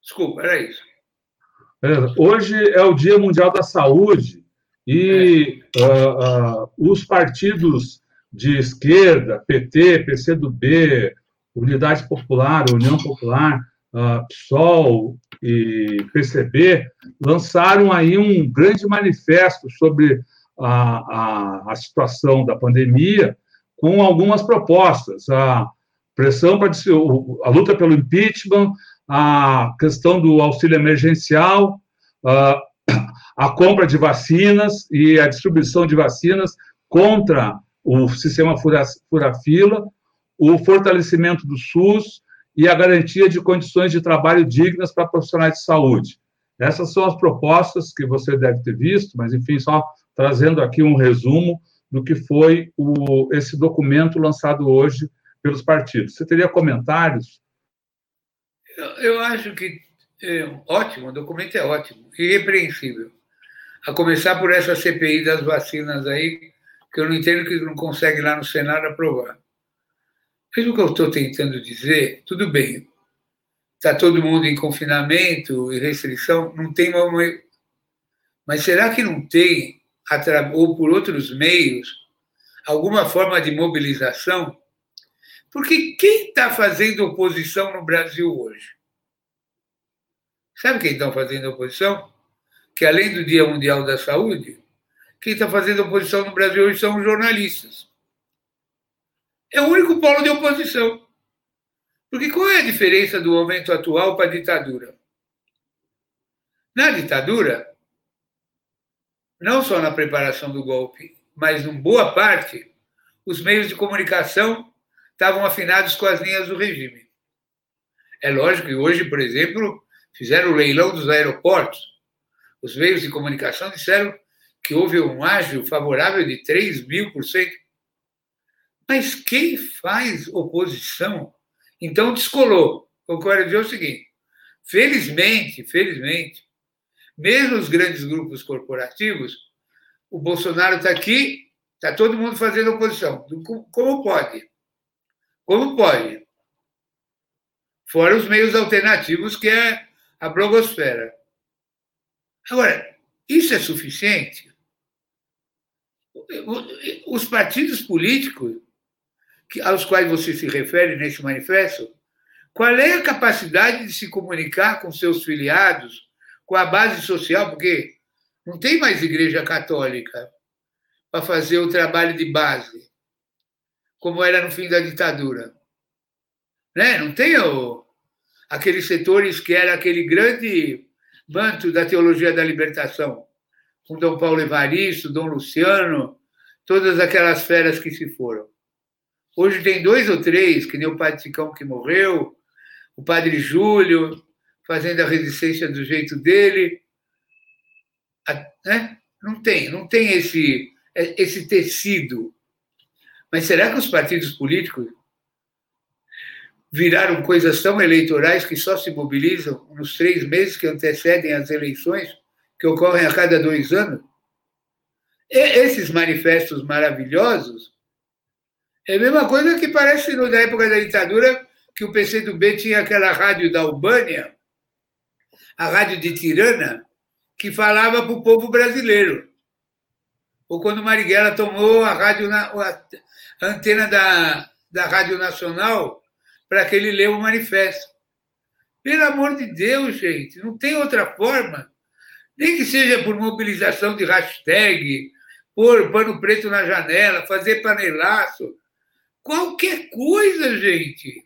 Speaker 3: Desculpa, era isso.
Speaker 1: Hoje é o Dia Mundial da Saúde e é. uh, uh, os partidos de esquerda, PT, PCdoB, Unidade Popular, União Popular, uh, PSOL e PCB, lançaram aí um grande manifesto sobre a, a, a situação da pandemia com algumas propostas. A pressão para a luta pelo impeachment, a questão do auxílio emergencial, a, a compra de vacinas e a distribuição de vacinas contra o sistema fura-fila, o fortalecimento do SUS e a garantia de condições de trabalho dignas para profissionais de saúde. Essas são as propostas que você deve ter visto, mas, enfim, só trazendo aqui um resumo do que foi o, esse documento lançado hoje pelos partidos. Você teria comentários?
Speaker 3: Eu, eu acho que é ótimo, o documento é ótimo, irrepreensível. A começar por essa CPI das vacinas aí, que eu não entendo que não consegue lá no Senado aprovar. Mas o que eu estou tentando dizer, tudo bem, está todo mundo em confinamento e restrição, não tem uma. Mas será que não tem ou por outros meios, alguma forma de mobilização, porque quem está fazendo oposição no Brasil hoje? Sabe quem está fazendo oposição? Que além do Dia Mundial da Saúde, quem está fazendo oposição no Brasil hoje são os jornalistas. É o único polo de oposição. Porque qual é a diferença do momento atual para a ditadura? Na ditadura, não só na preparação do golpe, mas em boa parte, os meios de comunicação estavam afinados com as linhas do regime. É lógico que hoje, por exemplo, fizeram o leilão dos aeroportos. Os meios de comunicação disseram que houve um ágio favorável de 3 mil por cento. Mas quem faz oposição, então descolou. Eu quero dizer o seguinte: felizmente, felizmente, mesmo os grandes grupos corporativos, o Bolsonaro está aqui, está todo mundo fazendo oposição. Como pode? Como pode? Fora os meios alternativos, que é a blogosfera. Agora, isso é suficiente? Os partidos políticos aos quais você se refere nesse manifesto, qual é a capacidade de se comunicar com seus filiados, com a base social, porque não tem mais igreja católica para fazer o trabalho de base, como era no fim da ditadura. Né? Não tem o, aqueles setores que era aquele grande manto da teologia da libertação, com Dom Paulo Evaristo, Dom Luciano, todas aquelas feras que se foram. Hoje tem dois ou três, que nem o Padre Ticão que morreu, o Padre Júlio, fazendo a resistência do jeito dele. Né? Não tem, não tem esse, esse tecido. Mas será que os partidos políticos viraram coisas tão eleitorais que só se mobilizam nos três meses que antecedem as eleições, que ocorrem a cada dois anos? E esses manifestos maravilhosos É a mesma coisa que parece na época da ditadura que o PCdoB tinha aquela rádio da Albânia, a rádio de Tirana, que falava para o povo brasileiro. Ou quando Marighella tomou a, rádio, a antena da, da Rádio Nacional para que ele leu o manifesto. Pelo amor de Deus, gente, não tem outra forma. Nem que seja por mobilização de hashtag, pôr pano preto na janela, fazer panelaço. Qualquer coisa, gente.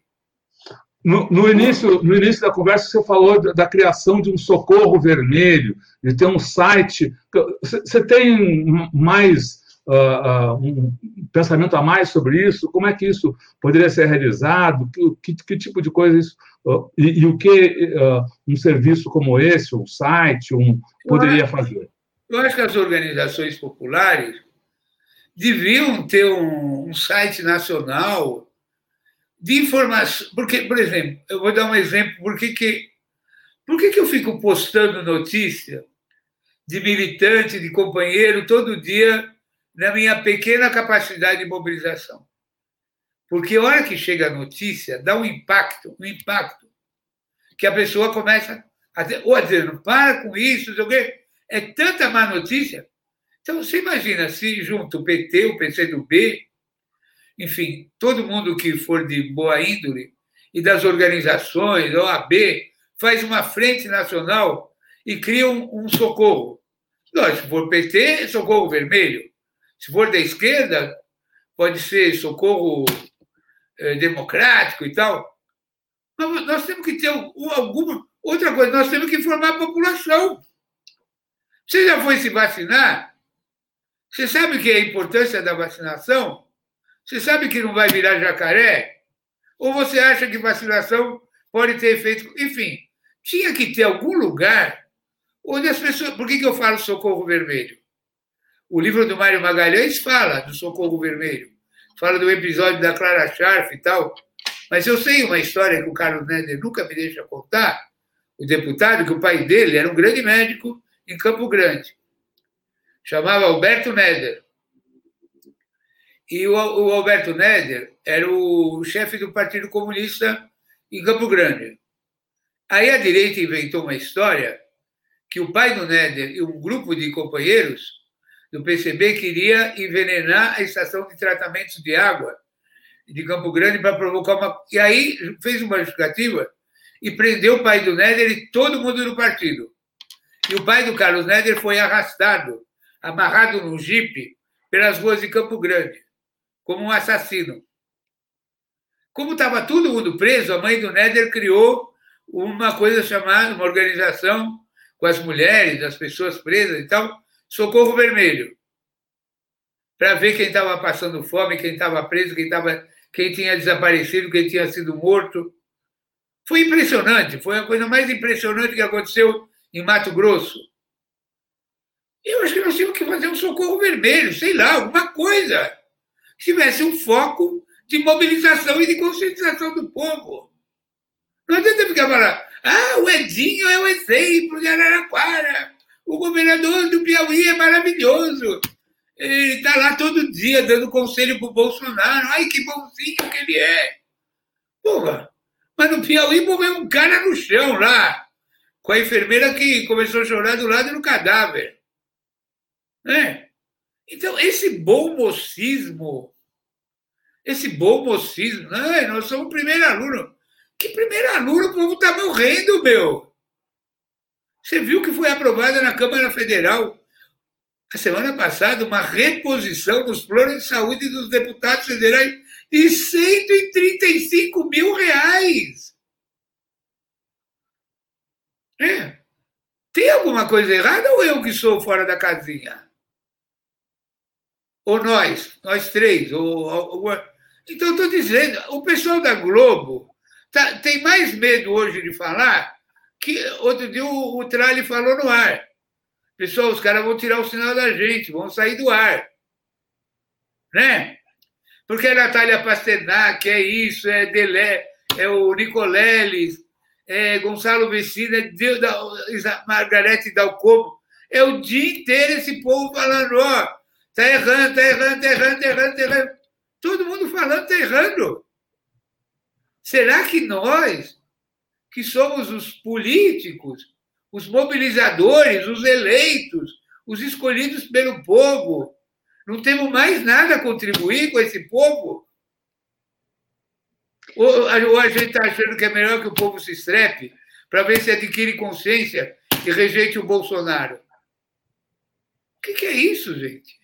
Speaker 1: No, no, início, no início da conversa, você falou da, da, criação de um socorro vermelho, de ter um site. Você tem mais uh, uh, um pensamento a mais sobre isso? Como é que isso poderia ser realizado? Que, que, que tipo de coisa isso. E, e, o que um serviço como esse, um site, um, poderia fazer?
Speaker 3: Eu acho que as organizações populares deviam ter um, um site nacional de informação. Porque, por exemplo, eu vou dar um exemplo, por que, que, por que, que eu fico postando notícia de militante, de companheiro, todo dia, na minha pequena capacidade de mobilização? Porque a hora que chega a notícia, dá um impacto, um impacto, que a pessoa começa a dizer, ou a dizer, não para com isso, não sei o quê. É tanta má notícia. Então, você imagina se junto o PT, o PCdoB, enfim, todo mundo que for de boa índole e das organizações, OAB, faz uma frente nacional e cria um, um socorro. Lógico, se for PT, socorro vermelho. Se for da esquerda, pode ser socorro é, democrático e tal. Nós temos que ter alguma. Outra coisa, nós temos que informar a população. Você já foi se vacinar? Você sabe que é a importância da vacinação? Você sabe que não vai virar jacaré? Ou você acha que vacinação pode ter efeito. Enfim, tinha que ter algum lugar onde as pessoas. Por que, que eu falo socorro vermelho? O livro do Mário Magalhães fala do socorro vermelho, fala do episódio da Clara Scharf e tal. Mas eu sei uma história que o Carlos Neder nunca me deixa contar, o deputado, que o pai dele era um grande médico em Campo Grande. Chamava Alberto Neder. E o, o Alberto Neder era o chefe do Partido Comunista em Campo Grande. Aí a direita inventou uma história que o pai do Neder e um grupo de companheiros do PCB queria envenenar a estação de tratamento de água de Campo Grande para provocar uma. E aí fez uma justificativa e prendeu o pai do Neder e todo mundo do partido. E o pai do Carlos Neder foi arrastado, amarrado num jipe pelas ruas de Campo Grande como um assassino. Como estava todo mundo preso, a mãe do Néder criou uma coisa chamada, uma organização com as mulheres, as pessoas presas e tal, Socorro Vermelho, para ver quem estava passando fome, quem estava preso, quem, tava, quem tinha desaparecido, quem tinha sido morto. Foi impressionante, foi a coisa mais impressionante que aconteceu em Mato Grosso. Eu acho que nós tínhamos que fazer um socorro vermelho, sei lá, alguma coisa tivesse um foco de mobilização e de conscientização do povo. Não adianta ficar falando, ah, o Edinho é o exemplo de Araraquara, o governador do Piauí é maravilhoso, ele está lá todo dia dando conselho para o Bolsonaro, ai que bonzinho que ele é. Porra, mas no Piauí morreu um cara no chão lá, com a enfermeira que começou a chorar do lado do cadáver. Né? Então, esse bom mocismo esse bom mocismo. Não, nós somos o primeiro aluno. Que primeiro aluno? O povo está morrendo, meu. Você viu que foi aprovada na Câmara Federal, a semana passada, uma reposição dos planos de saúde dos deputados federais de 135 mil reais. É. Tem alguma coisa errada ou eu que sou fora da casinha? Ou nós, nós três, ou, ou então, estou dizendo, o pessoal da Globo tá, tem mais medo hoje de falar que outro dia o, o falou no ar. Pessoal, os caras vão tirar o sinal da gente, vão sair do ar. Né? Porque a Natália Pasternak, é isso, é Delé, é o Nicoleles, é Gonçalo Vecina, é Margarete Dalcomo. É o dia inteiro esse povo falando, ó, tá errando, tá errando, tá errando, tá errando, tá errando. Todo mundo falando está errando. Será que nós, que somos os políticos, os mobilizadores, os eleitos, os escolhidos pelo povo, não temos mais nada a contribuir com esse povo? Ou, ou a gente está achando que é melhor que o povo se estrepe para ver se adquire consciência e rejeite o Bolsonaro? O que, que é isso, gente?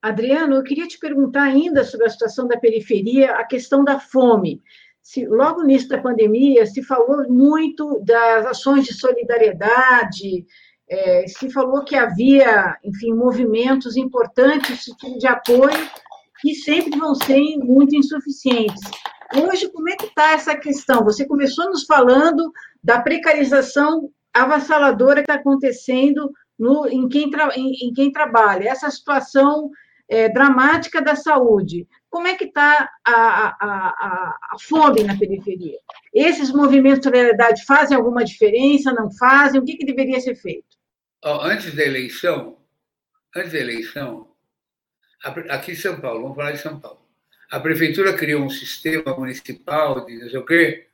Speaker 2: Adriano, eu queria te perguntar ainda sobre a situação da periferia, a questão da fome. Se, logo no início da pandemia, se falou muito das ações de solidariedade, é, se falou que havia, enfim, movimentos importantes de apoio que sempre vão ser muito insuficientes. Hoje, como é que está essa questão? Você começou nos falando da precarização avassaladora que está acontecendo no, em, quem tra, em, em, quem trabalha, essa situação é, dramática da saúde. Como é que está a, a, a, a, fome na periferia? Esses movimentos de solidariedade fazem alguma diferença, não fazem? O que, que deveria ser feito?
Speaker 3: antes da eleição, antes da eleição, aqui em São Paulo, vamos falar de São Paulo, a prefeitura criou um sistema municipal de não sei o quê,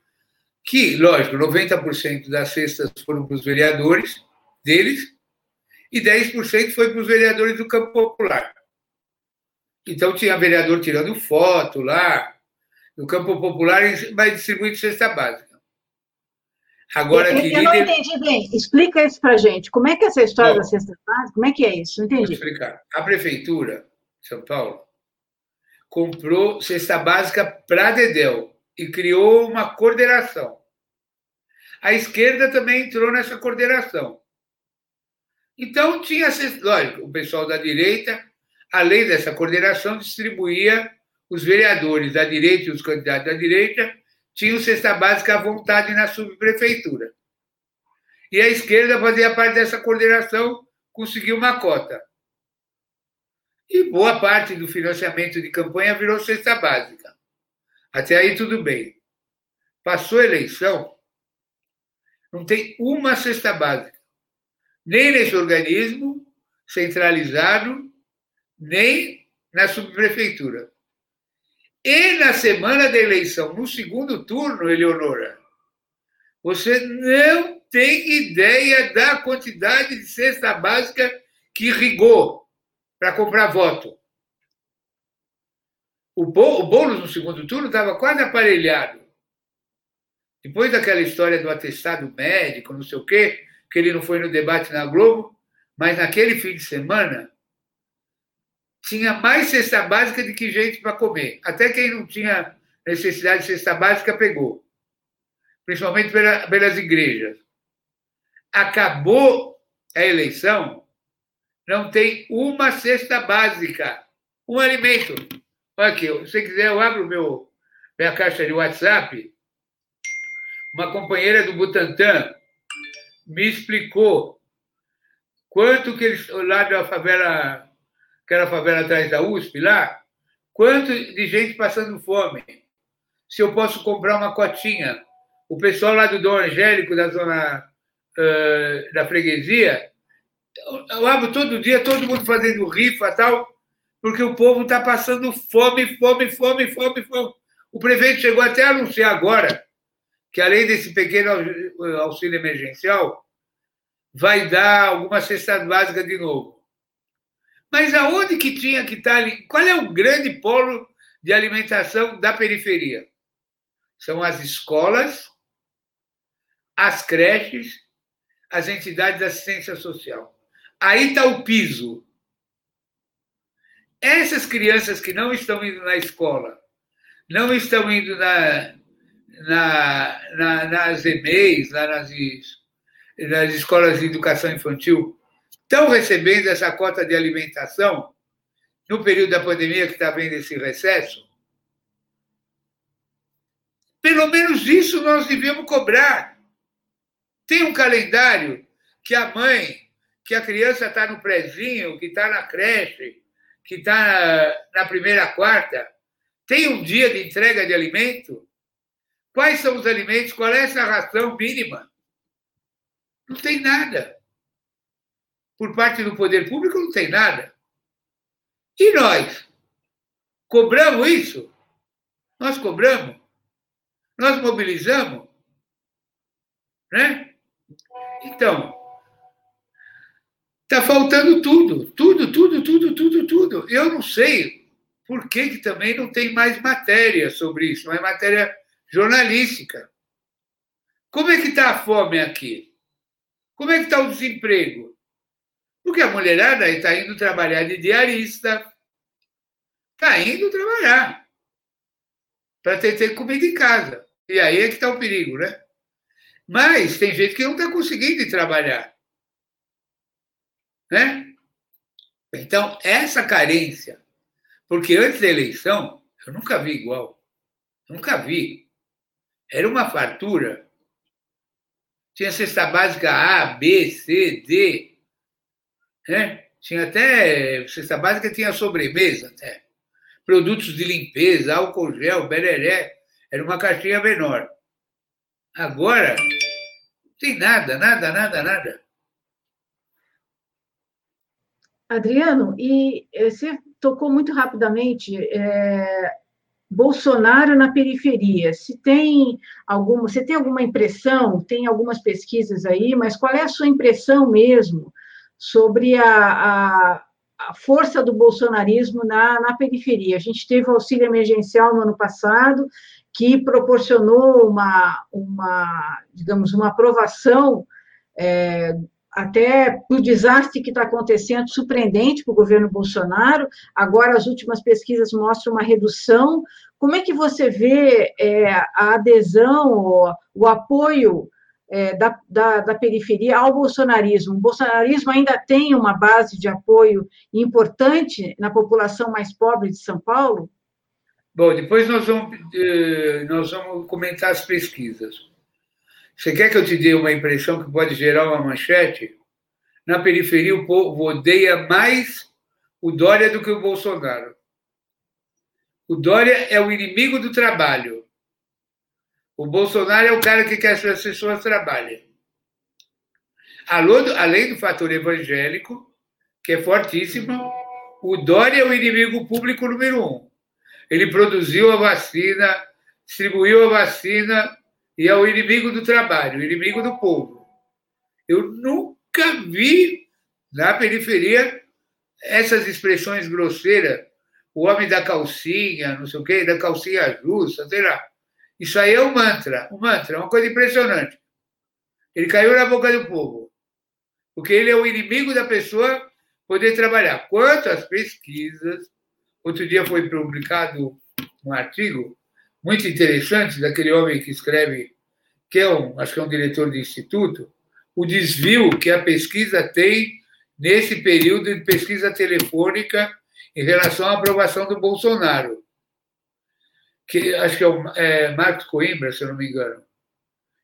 Speaker 3: que, lógico, 90% das cestas foram para os vereadores deles e 10% foi para os vereadores do campo popular. Então tinha vereador tirando foto lá, no campo popular, vai distribuindo cesta básica.
Speaker 2: Agora, eu, querida... eu não entendi bem. Explica isso para gente. Como é que é essa história Bom, da cesta básica? Como é que é isso? Não entendi. Vou
Speaker 3: explicar. A prefeitura de São Paulo comprou cesta básica para Dedéu e criou uma coordenação. A esquerda também entrou nessa coordenação. Então, tinha, lógico, o pessoal da direita, além dessa coordenação, distribuía os vereadores da direita e os candidatos da direita tinham cesta básica à vontade na subprefeitura. E a esquerda fazia parte dessa coordenação, conseguiu uma cota. E boa parte do financiamento de campanha virou cesta básica. Até aí tudo bem. Passou a eleição, não tem uma cesta básica. Nem nesse organismo centralizado, nem na subprefeitura. E na semana da eleição, no segundo turno, Eleonora, você não tem ideia da quantidade de cesta básica que rigou para comprar voto. O Boulos, no segundo turno, estava quase aparelhado. Depois daquela história do atestado médico, não sei o quê, que ele não foi no debate na Globo, mas naquele fim de semana, tinha mais cesta básica do que gente para comer. Até quem não tinha necessidade de cesta básica pegou, principalmente pelas igrejas. Acabou a eleição, não tem uma cesta básica, um alimento. Olha aqui, se você quiser, eu abro meu, minha caixa de WhatsApp. Uma companheira do Butantan me explicou quanto que eles, lá da favela aquela favela atrás da USP lá, quanto de gente passando fome. Se eu posso comprar uma cotinha. O pessoal lá do Dom Angélico, da zona uh, da freguesia, eu abro todo dia, todo mundo fazendo rifa tal, porque o povo está passando fome, fome, fome, fome, fome. O prefeito chegou até a anunciar agora que, além desse pequeno auxílio emergencial, vai dar alguma cesta básica de novo. Mas aonde que tinha que estar ali? Qual é o grande polo de alimentação da periferia? São as escolas, as creches, as entidades de assistência social. Aí está o piso. Essas crianças que não estão indo na escola, não estão indo na, na, na, nas EMEIs, nas, nas escolas de educação infantil, estão recebendo essa cota de alimentação no período da pandemia que está vendo esse recesso? Pelo menos isso nós devemos cobrar. Tem um calendário que a mãe, que a criança está no prezinho, que está na creche, que está na primeira quarta, tem um dia de entrega de alimento? Quais são os alimentos? Qual é essa ração mínima? Não tem nada por parte do poder público não tem nada. E nós, Cobramos isso? Nós cobramos? Nós mobilizamos? Né? Então, está faltando tudo, tudo, tudo, tudo, tudo, tudo. Eu não sei por que, que também não tem mais matéria sobre isso, mais matéria jornalística. Como é que está a fome aqui? Como é que está o desemprego? Porque a mulherada está indo trabalhar de diarista, está indo trabalhar para ter, ter comida em casa. E aí é que está o perigo, né? Mas tem gente que não está conseguindo trabalhar. Né? Então, essa carência, porque antes da eleição, eu nunca vi igual. Nunca vi. Era uma fartura. Tinha cesta básica A, B, C, D. Né? Tinha até. Cesta básica tinha sobremesa até. Produtos de limpeza, álcool gel, bereré. Era uma caixinha menor. Agora, não tem nada, nada, nada, nada.
Speaker 2: Adriano, e você tocou muito rapidamente é, Bolsonaro na periferia. Se tem alguma, você tem alguma impressão? Tem algumas pesquisas aí, mas qual é a sua impressão mesmo sobre a, a, a força do bolsonarismo na, na periferia? A gente teve o auxílio emergencial no ano passado que proporcionou uma, uma digamos, uma aprovação é, até o desastre que está acontecendo, surpreendente para o governo Bolsonaro. Agora, as últimas pesquisas mostram uma redução. Como é que você vê é, a adesão, o, o apoio é, da, da, da, periferia ao bolsonarismo? O bolsonarismo ainda tem uma base de apoio importante na população mais pobre de São Paulo?
Speaker 3: Bom, depois nós vamos, eh, nós vamos comentar as pesquisas. Você quer que eu te dê uma impressão que pode gerar uma manchete? Na periferia, o povo odeia mais o Dória do que o Bolsonaro. O Dória é o inimigo do trabalho. O Bolsonaro é o cara que quer que as pessoas trabalhem. Além do fator evangélico, que é fortíssimo, o Dória é o inimigo público número um. Ele produziu a vacina, distribuiu a vacina e é o inimigo do trabalho, o inimigo do povo. Eu nunca vi na periferia essas expressões grosseiras. O homem da calcinha, não sei o quê, da calcinha justa, sei lá. Isso aí é um mantra, um mantra, é uma coisa impressionante. Ele caiu na boca do povo. Porque ele é o inimigo da pessoa poder trabalhar. Quanto às pesquisas, outro dia foi publicado um artigo muito interessante daquele homem que escreve, que é um, acho que é um diretor de instituto, o desvio que a pesquisa tem nesse período de pesquisa telefônica em relação à aprovação do Bolsonaro. Que acho que é o é, Marcos Coimbra, se eu não me engano,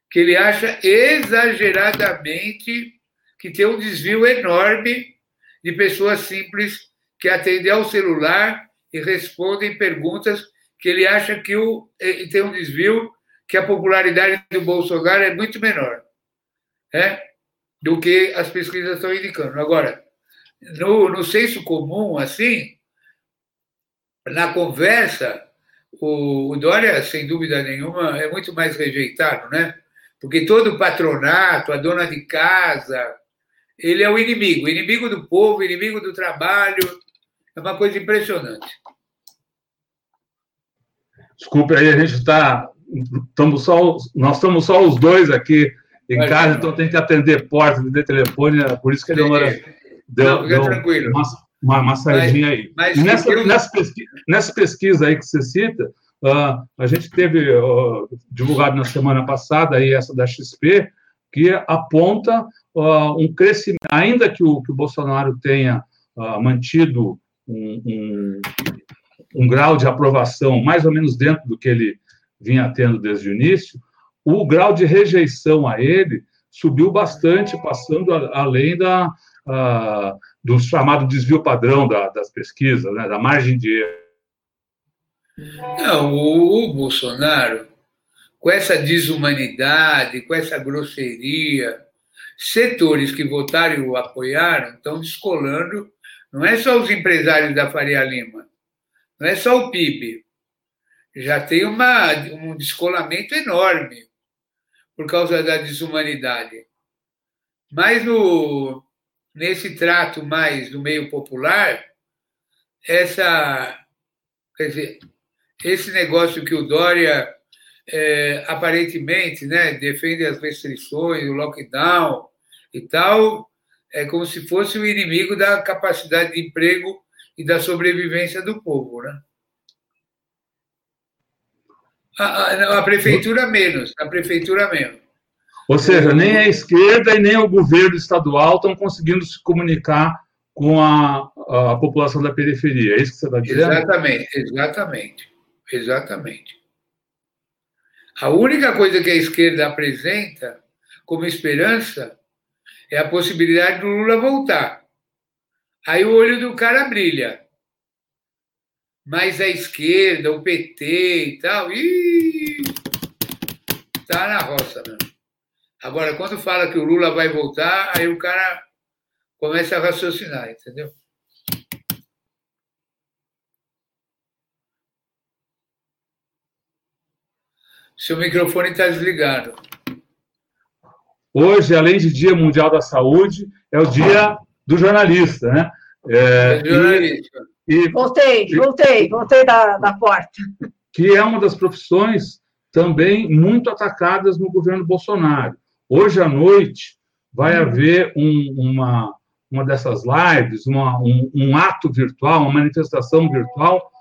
Speaker 3: que ele acha exageradamente que tem um desvio enorme de pessoas simples que atendem ao celular e respondem perguntas que ele acha que o, tem um desvio, que a popularidade do Bolsonaro é muito menor né, do que as pesquisas estão indicando. Agora, no, no senso comum, assim, na conversa, o, o Dória, sem dúvida nenhuma, é muito mais rejeitado, né? Porque todo o patronato, a dona de casa, ele é o inimigo, inimigo do povo, inimigo do trabalho. É uma coisa impressionante.
Speaker 1: Desculpe aí, a gente está. Só, nós estamos só os dois aqui em casa, então tem que atender porta, atender telefone, é por isso que a demora.
Speaker 3: Deu, não, deu tranquilo.
Speaker 1: Uma, uma, uma saidinha aí. Mas nessa, eu... nessa, pesquisa, nessa, pesquisa, aí que você cita, uh, a gente teve uh, divulgado na semana passada aí essa da XP, que aponta uh, um crescimento, ainda que o, que o Bolsonaro tenha mantido um, um, um grau de aprovação mais ou menos dentro do que ele vinha tendo desde o início, o grau de rejeição a ele subiu bastante, passando a, além da, a, do chamado desvio padrão da, das pesquisas, né, da margem de erro.
Speaker 3: Não, o, o Bolsonaro, com essa desumanidade, com essa grosseria, setores que votaram e o apoiaram estão descolando, não é só os empresários da Faria Lima, não é só o PIB, já tem uma, um descolamento enorme por causa da desumanidade. Mas no, nesse trato mais do meio popular, essa, quer dizer, esse negócio que o Dória é, aparentemente né, defende as restrições, o lockdown e tal, é como se fosse o inimigo da capacidade de emprego e da sobrevivência do povo. Né? A, a, a prefeitura menos, a prefeitura menos.
Speaker 1: Ou seja, nem a esquerda e nem o governo estadual estão conseguindo se comunicar com a, a população da periferia. É isso que você está dizendo?
Speaker 3: Exatamente, exatamente. Exatamente. A única coisa que a esquerda apresenta como esperança é a possibilidade do Lula voltar. Aí o olho do cara brilha. Mas a esquerda, o PT e tal, está na roça mesmo. Agora, quando fala que o Lula vai voltar, aí o cara começa a raciocinar, entendeu? Seu microfone está desligado.
Speaker 1: Hoje, além de Dia Mundial da Saúde, é o Dia do Jornalista, né?
Speaker 2: É, jornalista. E, e, voltei, voltei, voltei da, da porta.
Speaker 1: Que é uma das profissões também muito atacadas no governo Bolsonaro. Hoje à noite vai hum. haver um, uma, uma dessas lives, uma, um, um ato virtual, uma manifestação virtual,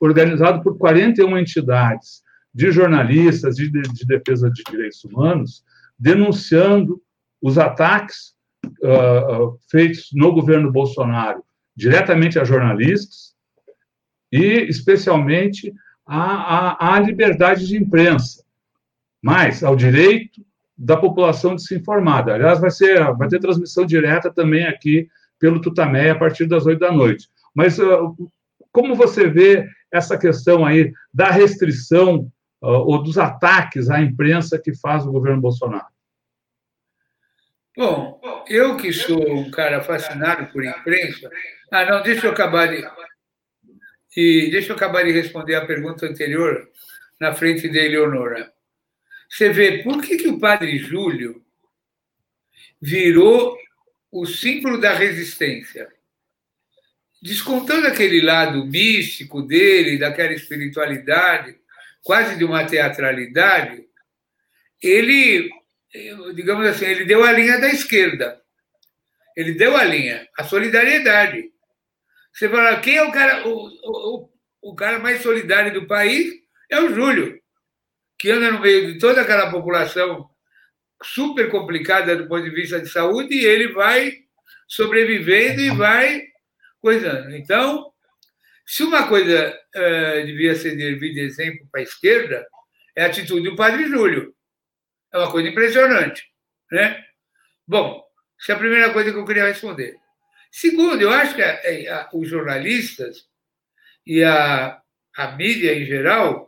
Speaker 1: organizado por 41 entidades de jornalistas de, de defesa de direitos humanos denunciando os ataques uh, feitos no governo Bolsonaro diretamente a jornalistas e especialmente à, à, à liberdade de imprensa, mas ao direito da população de se informar. Aliás, vai, ser, vai ter transmissão direta também aqui pelo Tutameia a partir das oito da noite. Mas uh, como você vê essa questão aí da restrição ou dos ataques à imprensa que faz o governo Bolsonaro?
Speaker 3: Bom, eu que sou um cara fascinado por imprensa. Ah, não, deixa eu acabar de. E deixa eu acabar de responder a pergunta anterior na frente da Eleonora. Você vê, por que, que o padre Júlio virou o símbolo da resistência? Descontando aquele lado místico dele, daquela espiritualidade, quase de uma teatralidade, ele, digamos assim, ele deu a linha da esquerda. Ele deu a linha, a solidariedade. Você fala, quem é o cara, o, o, o cara mais solidário do país? É o Júlio, que anda no meio de toda aquela população super complicada do ponto de vista de saúde e ele vai sobrevivendo e vai coisando. Então, se uma coisa uh, devia servir de exemplo para a esquerda, é a atitude do padre Júlio. É uma coisa impressionante. Né? Bom, essa é a primeira coisa que eu queria responder. Segundo, eu acho que a, a, os jornalistas e a, a mídia em geral,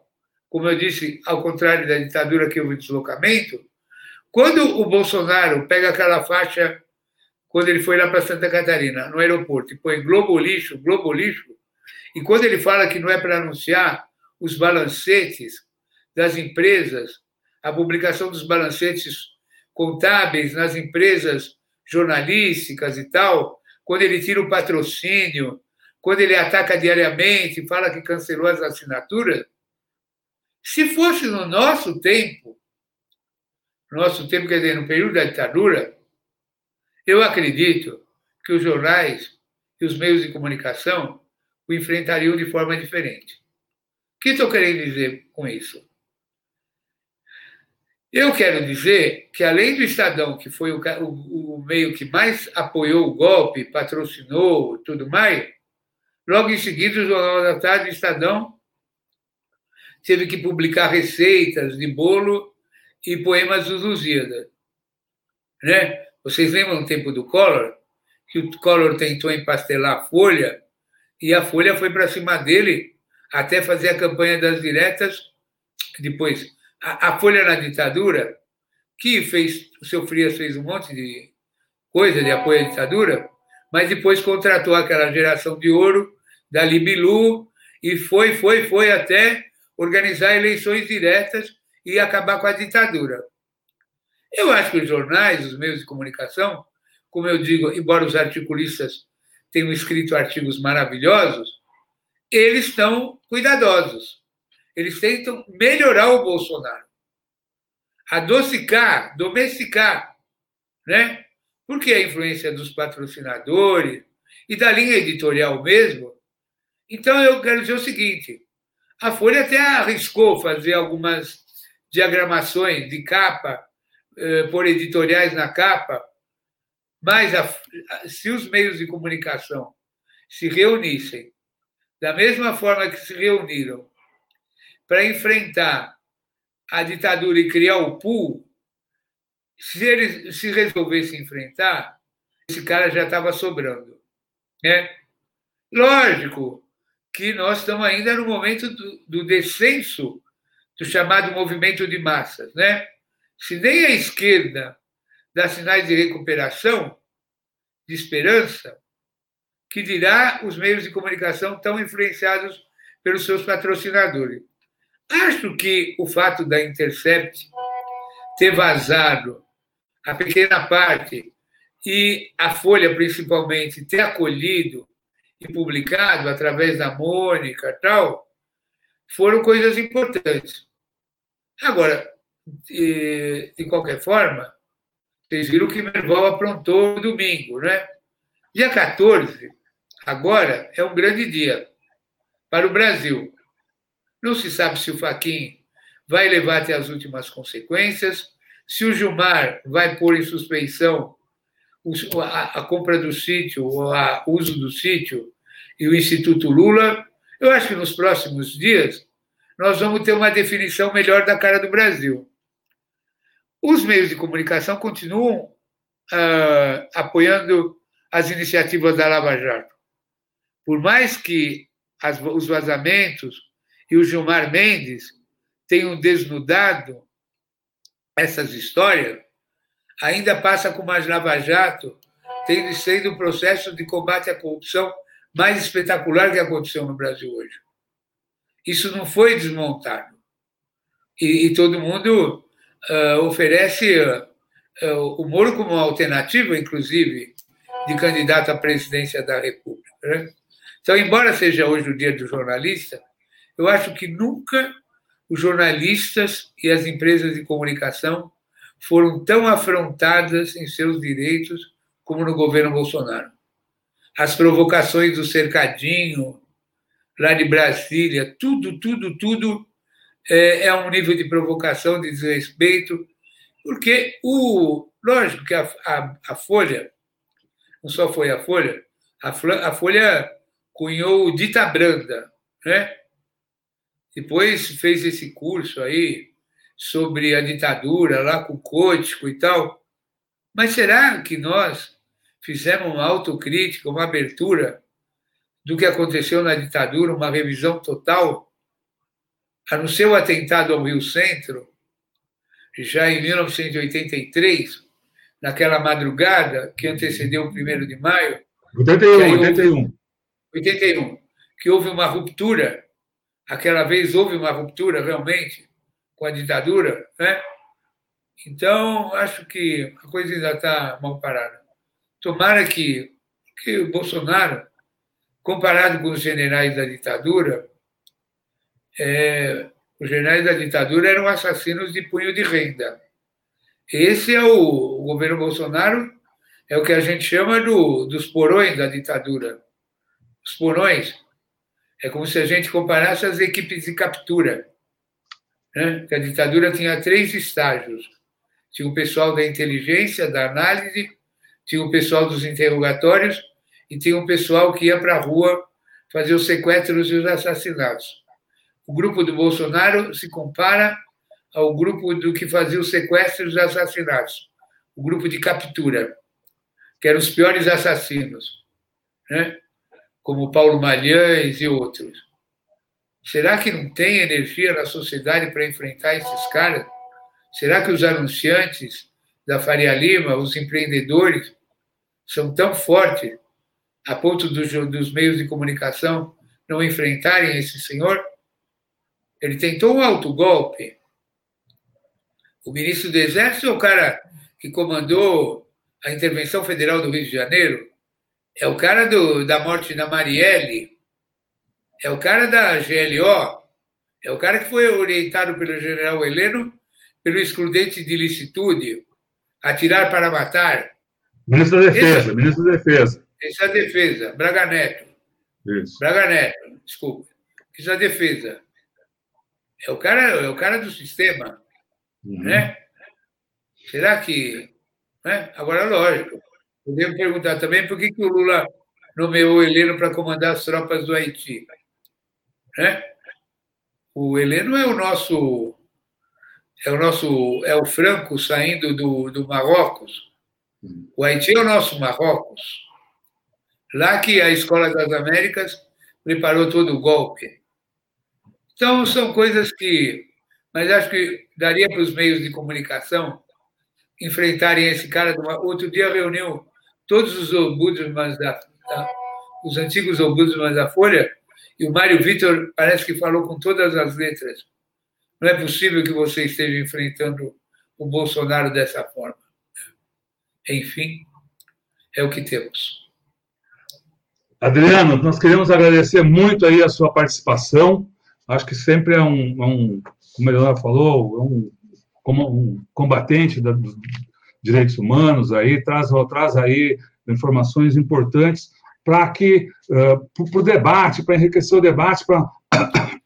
Speaker 3: como eu disse, ao contrário da ditadura que houve deslocamento, quando o Bolsonaro pega aquela faixa, quando ele foi lá para Santa Catarina, no aeroporto, e põe Globo Lixo, Globo Lixo, e quando ele fala que não é para anunciar os balancetes das empresas, a publicação dos balancetes contábeis nas empresas jornalísticas e tal, quando ele tira o patrocínio, quando ele ataca diariamente, fala que cancelou as assinaturas, se fosse no nosso tempo, nosso tempo, quer dizer, no período da ditadura, eu acredito que os jornais e os meios de comunicação o enfrentariam de forma diferente. O que estou querendo dizer com isso? Eu quero dizer que, além do Estadão, que foi o, o, o meio que mais apoiou o golpe, patrocinou tudo mais, logo em seguida, o Jornal da Tarde, o Estadão, teve que publicar receitas de bolo e poemas dos Lusíadas. Né? Vocês lembram no tempo do Collor? Que o Collor tentou empastelar a folha e a Folha foi para cima dele até fazer a campanha das diretas. Depois, a, a Folha na ditadura, que fez, o seu Frias fez um monte de coisa de apoio à ditadura, mas depois contratou aquela geração de ouro da Libilu E foi, foi, foi até organizar eleições diretas e acabar com a ditadura. Eu acho que os jornais, os meios de comunicação, como eu digo, embora os articulistas tenham escrito artigos maravilhosos, eles estão cuidadosos. Eles tentam melhorar o Bolsonaro. Adocicar, domesticar, né? Porque a influência dos patrocinadores e da linha editorial mesmo. Então, eu quero dizer o seguinte: a Folha até arriscou fazer algumas diagramações de capa, eh, por editoriais na capa, mas a, se os meios de comunicação se reunissem da mesma forma que se reuniram para enfrentar a ditadura e criar o pool, se eles se resolvessem enfrentar, esse cara já estava sobrando. Né? Lógico que nós estamos ainda no momento do, do descenso do chamado movimento de massas. Né? Se nem a esquerda dá sinais de recuperação, de esperança, que dirá os meios de comunicação tão influenciados pelos seus patrocinadores. Acho que o fato da Intercept ter vazado a pequena parte e a Folha, principalmente, ter acolhido e publicado através da Mônica tal, foram coisas importantes. Agora, de, de qualquer forma, vocês viram que Merval aprontou no domingo, né? Dia 14, agora, é um grande dia para o Brasil. Não se sabe se o Faquin vai levar até as últimas consequências, se o Gilmar vai pôr em suspeição a, compra do sítio, o uso do sítio e o Instituto Lula. Eu acho que nos próximos dias nós vamos ter uma definição melhor da cara do Brasil. Os meios de comunicação continuam uh, apoiando as iniciativas da Lava Jato. Por mais que as, os vazamentos e o Gilmar Mendes tenham desnudado essas histórias, ainda passa com mais Lava Jato, tendo sido o processo de combate à corrupção mais espetacular que aconteceu no Brasil hoje. Isso não foi desmontado. E, e todo mundo uh, oferece uh, o Moro como alternativa, inclusive, de candidato à presidência da República. Né? Então, embora seja hoje o dia do jornalista, eu acho que nunca os jornalistas e as empresas de comunicação foram tão afrontadas em seus direitos como no governo Bolsonaro. As provocações do cercadinho, lá de Brasília, tudo, tudo, tudo é, é um nível de provocação, de desrespeito, porque o lógico que a, a, a Folha, não só foi a Folha, a, a Folha cunhou o Dita Branda, né? Depois fez esse curso aí sobre a ditadura lá com o Cótico e tal. Mas será que nós fizemos uma autocrítica, uma abertura do que aconteceu na ditadura, uma revisão total? a no seu atentado ao Rio Centro, já em 1983, naquela madrugada que antecedeu o 1 de maio.
Speaker 1: 81, 81.
Speaker 3: 81. Que houve uma ruptura, aquela vez houve uma ruptura realmente com a ditadura, né? Então, acho que a coisa ainda está mal parada. Tomara que, que o Bolsonaro, comparado com os generais da ditadura, é, os generais da ditadura eram assassinos de punho de renda. Esse é o, o governo Bolsonaro, é o que a gente chama do, dos porões da ditadura. Os porões. É como se a gente comparasse as equipes de captura. Né? Que a ditadura tinha três estágios. Tinha o pessoal da inteligência, da análise, tinha o pessoal dos interrogatórios e tinha o pessoal que ia para a rua fazer os sequestros e os assassinatos o grupo do Bolsonaro se compara ao grupo do que fazia os sequestros e assassinatos, o grupo de captura, que eram os piores assassinos, né? como Paulo Malhães e outros. Será que não tem energia na sociedade para enfrentar esses caras? Será que os anunciantes da Faria Lima, os empreendedores, são tão fortes a ponto dos, dos meios de comunicação não enfrentarem esse senhor? Ele tentou um autogolpe. O ministro do Exército é o cara que comandou a intervenção federal do Rio de Janeiro. É o cara do, da morte da Marielle. É o cara da GLO. É o cara que foi orientado pelo general Heleno pelo excludente de licitude, atirar para matar.
Speaker 1: Ministro da Defesa, Esse, ministro da Defesa.
Speaker 3: Essa é a defesa, Braga Neto. Isso. Braga Neto, desculpa. Isso é a defesa. É o cara, é o cara do sistema, uhum. né? Será que, né? Agora lógico. Podemos perguntar também por que, que o Lula nomeou o Heleno para comandar as tropas do Haiti, né? O Heleno é o nosso é o nosso é o Franco saindo do, do Marrocos. O Haiti é o nosso Marrocos. Lá que a Escola das Américas preparou todo o golpe. Então, são coisas que. Mas acho que daria para os meios de comunicação enfrentarem esse cara. Outro dia reuniu todos os ombudsmans da, da, os antigos ombudsmans da Folha e o Mário Vitor parece que falou com todas as letras. Não é possível que você esteja enfrentando o Bolsonaro dessa forma. Enfim, é o que temos.
Speaker 1: Adriano, nós queremos agradecer muito aí a sua participação. Acho que sempre é um, é um como ele falou, é um, um combatente da, dos direitos humanos aí, traz, traz aí informações importantes para que, uh, para o debate, para enriquecer o debate, para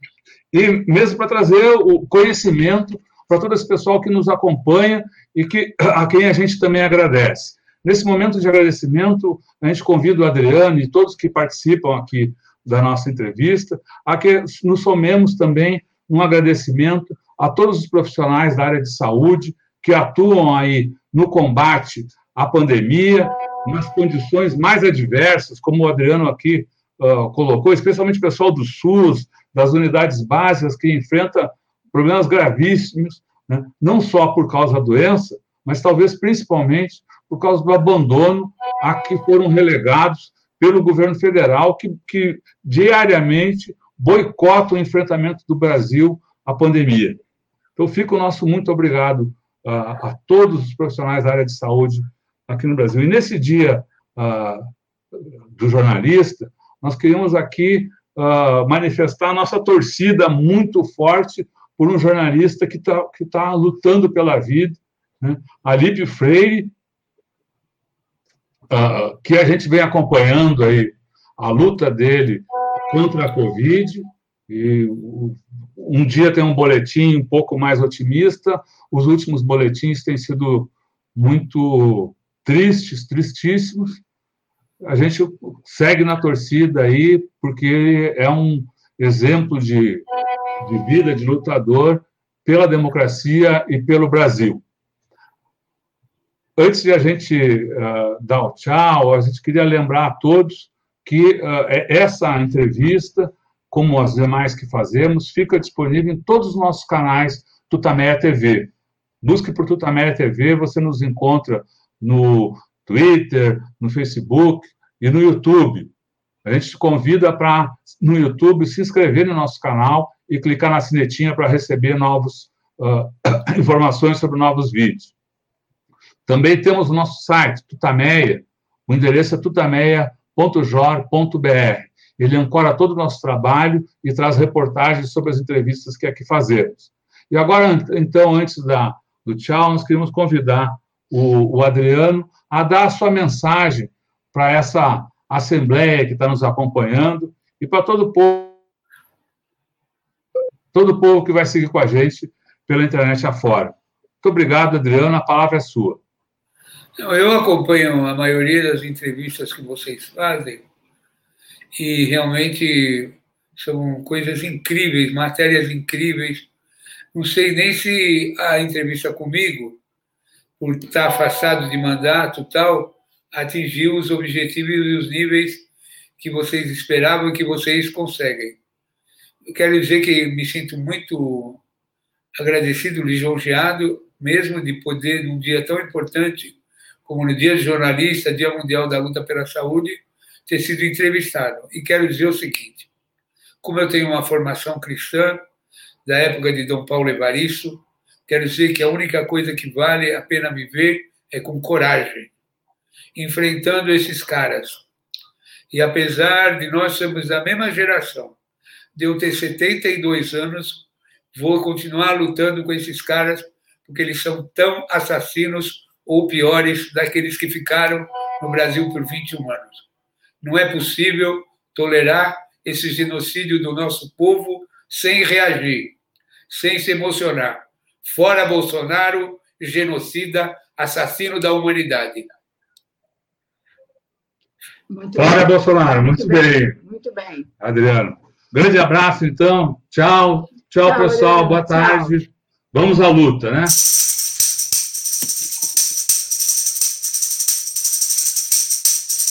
Speaker 1: e mesmo para trazer o conhecimento para todo esse pessoal que nos acompanha e que, a quem a gente também agradece. Nesse momento de agradecimento, a gente convida o Adriano e todos que participam aqui da nossa entrevista a que nos somemos também um agradecimento a todos os profissionais da área de saúde que atuam aí no combate à pandemia, nas condições mais adversas, como o Adriano aqui uh, colocou, especialmente o pessoal do SUS, das unidades básicas que enfrenta problemas gravíssimos, né? não só por causa da doença, mas talvez principalmente por causa do abandono a que foram relegados pelo governo federal, que, que diariamente boicota o enfrentamento do Brasil à pandemia. Então, fica o nosso muito obrigado uh, a todos os profissionais da área de saúde aqui no Brasil. E nesse dia uh, do jornalista, nós queríamos aqui uh, manifestar a nossa torcida muito forte por um jornalista que está que tá lutando pela vida, né? Alípio Freire, uh, que a gente vem acompanhando aí a luta dele contra a Covid, e um dia tem um boletim um pouco mais otimista, os últimos boletins têm sido muito tristes, tristíssimos, a gente segue na torcida aí, porque é um exemplo de, de vida, de lutador pela democracia e pelo Brasil. Antes de a gente uh, dar o tchau, a gente queria lembrar a todos que uh, essa entrevista, como as demais que fazemos, fica disponível em todos os nossos canais Tutameia TV. Busque por Tutameia TV, você nos encontra no Twitter, no Facebook e no YouTube. A gente te convida para, no YouTube, se inscrever no nosso canal e clicar na sinetinha para receber novas uh, informações sobre novos vídeos. Também temos o nosso site, Tutameia. O endereço é tutameia.jor.br. Ele ancora todo o nosso trabalho e traz reportagens sobre as entrevistas que aqui fazemos. E agora, então, antes da, do tchau, nós queríamos convidar o, o Adriano a dar a sua mensagem para essa assembleia que está nos acompanhando e para todo o povo, todo o povo que vai seguir com a gente pela internet afora. Muito obrigado, Adriana, a palavra é sua.
Speaker 3: Eu acompanho a maioria das entrevistas que vocês fazem e realmente são coisas incríveis, matérias incríveis. Não sei nem se a entrevista comigo, por estar afastado de mandato tal, atingiu os objetivos e os níveis que vocês esperavam e que vocês conseguem. Eu quero dizer que me sinto muito agradecido, lisonjeado, mesmo de poder, num dia tão importante como no Dia de Jornalista, Dia Mundial da Luta pela Saúde, ter sido entrevistado. E quero dizer o seguinte: como eu tenho uma formação cristã, da época de Dom Paulo Evaristo, quero dizer que a única coisa que vale a pena viver é com coragem, enfrentando esses caras. E apesar de nós sermos da mesma geração, de eu ter 72 anos, vou continuar lutando com esses caras, porque eles são tão assassinos ou piores daqueles que ficaram no Brasil por 21 anos. Não é possível tolerar esse genocídio do nosso povo sem reagir, sem se emocionar. Fora Bolsonaro, genocida, assassino da humanidade.
Speaker 1: Muito Fora bem. Bolsonaro, muito, muito bem.
Speaker 2: bem. Muito bem.
Speaker 1: Adriano. Grande abraço, então. Tchau. Tchau, Tchau pessoal. Adriano. Boa tarde. Tchau. Vamos à luta, né?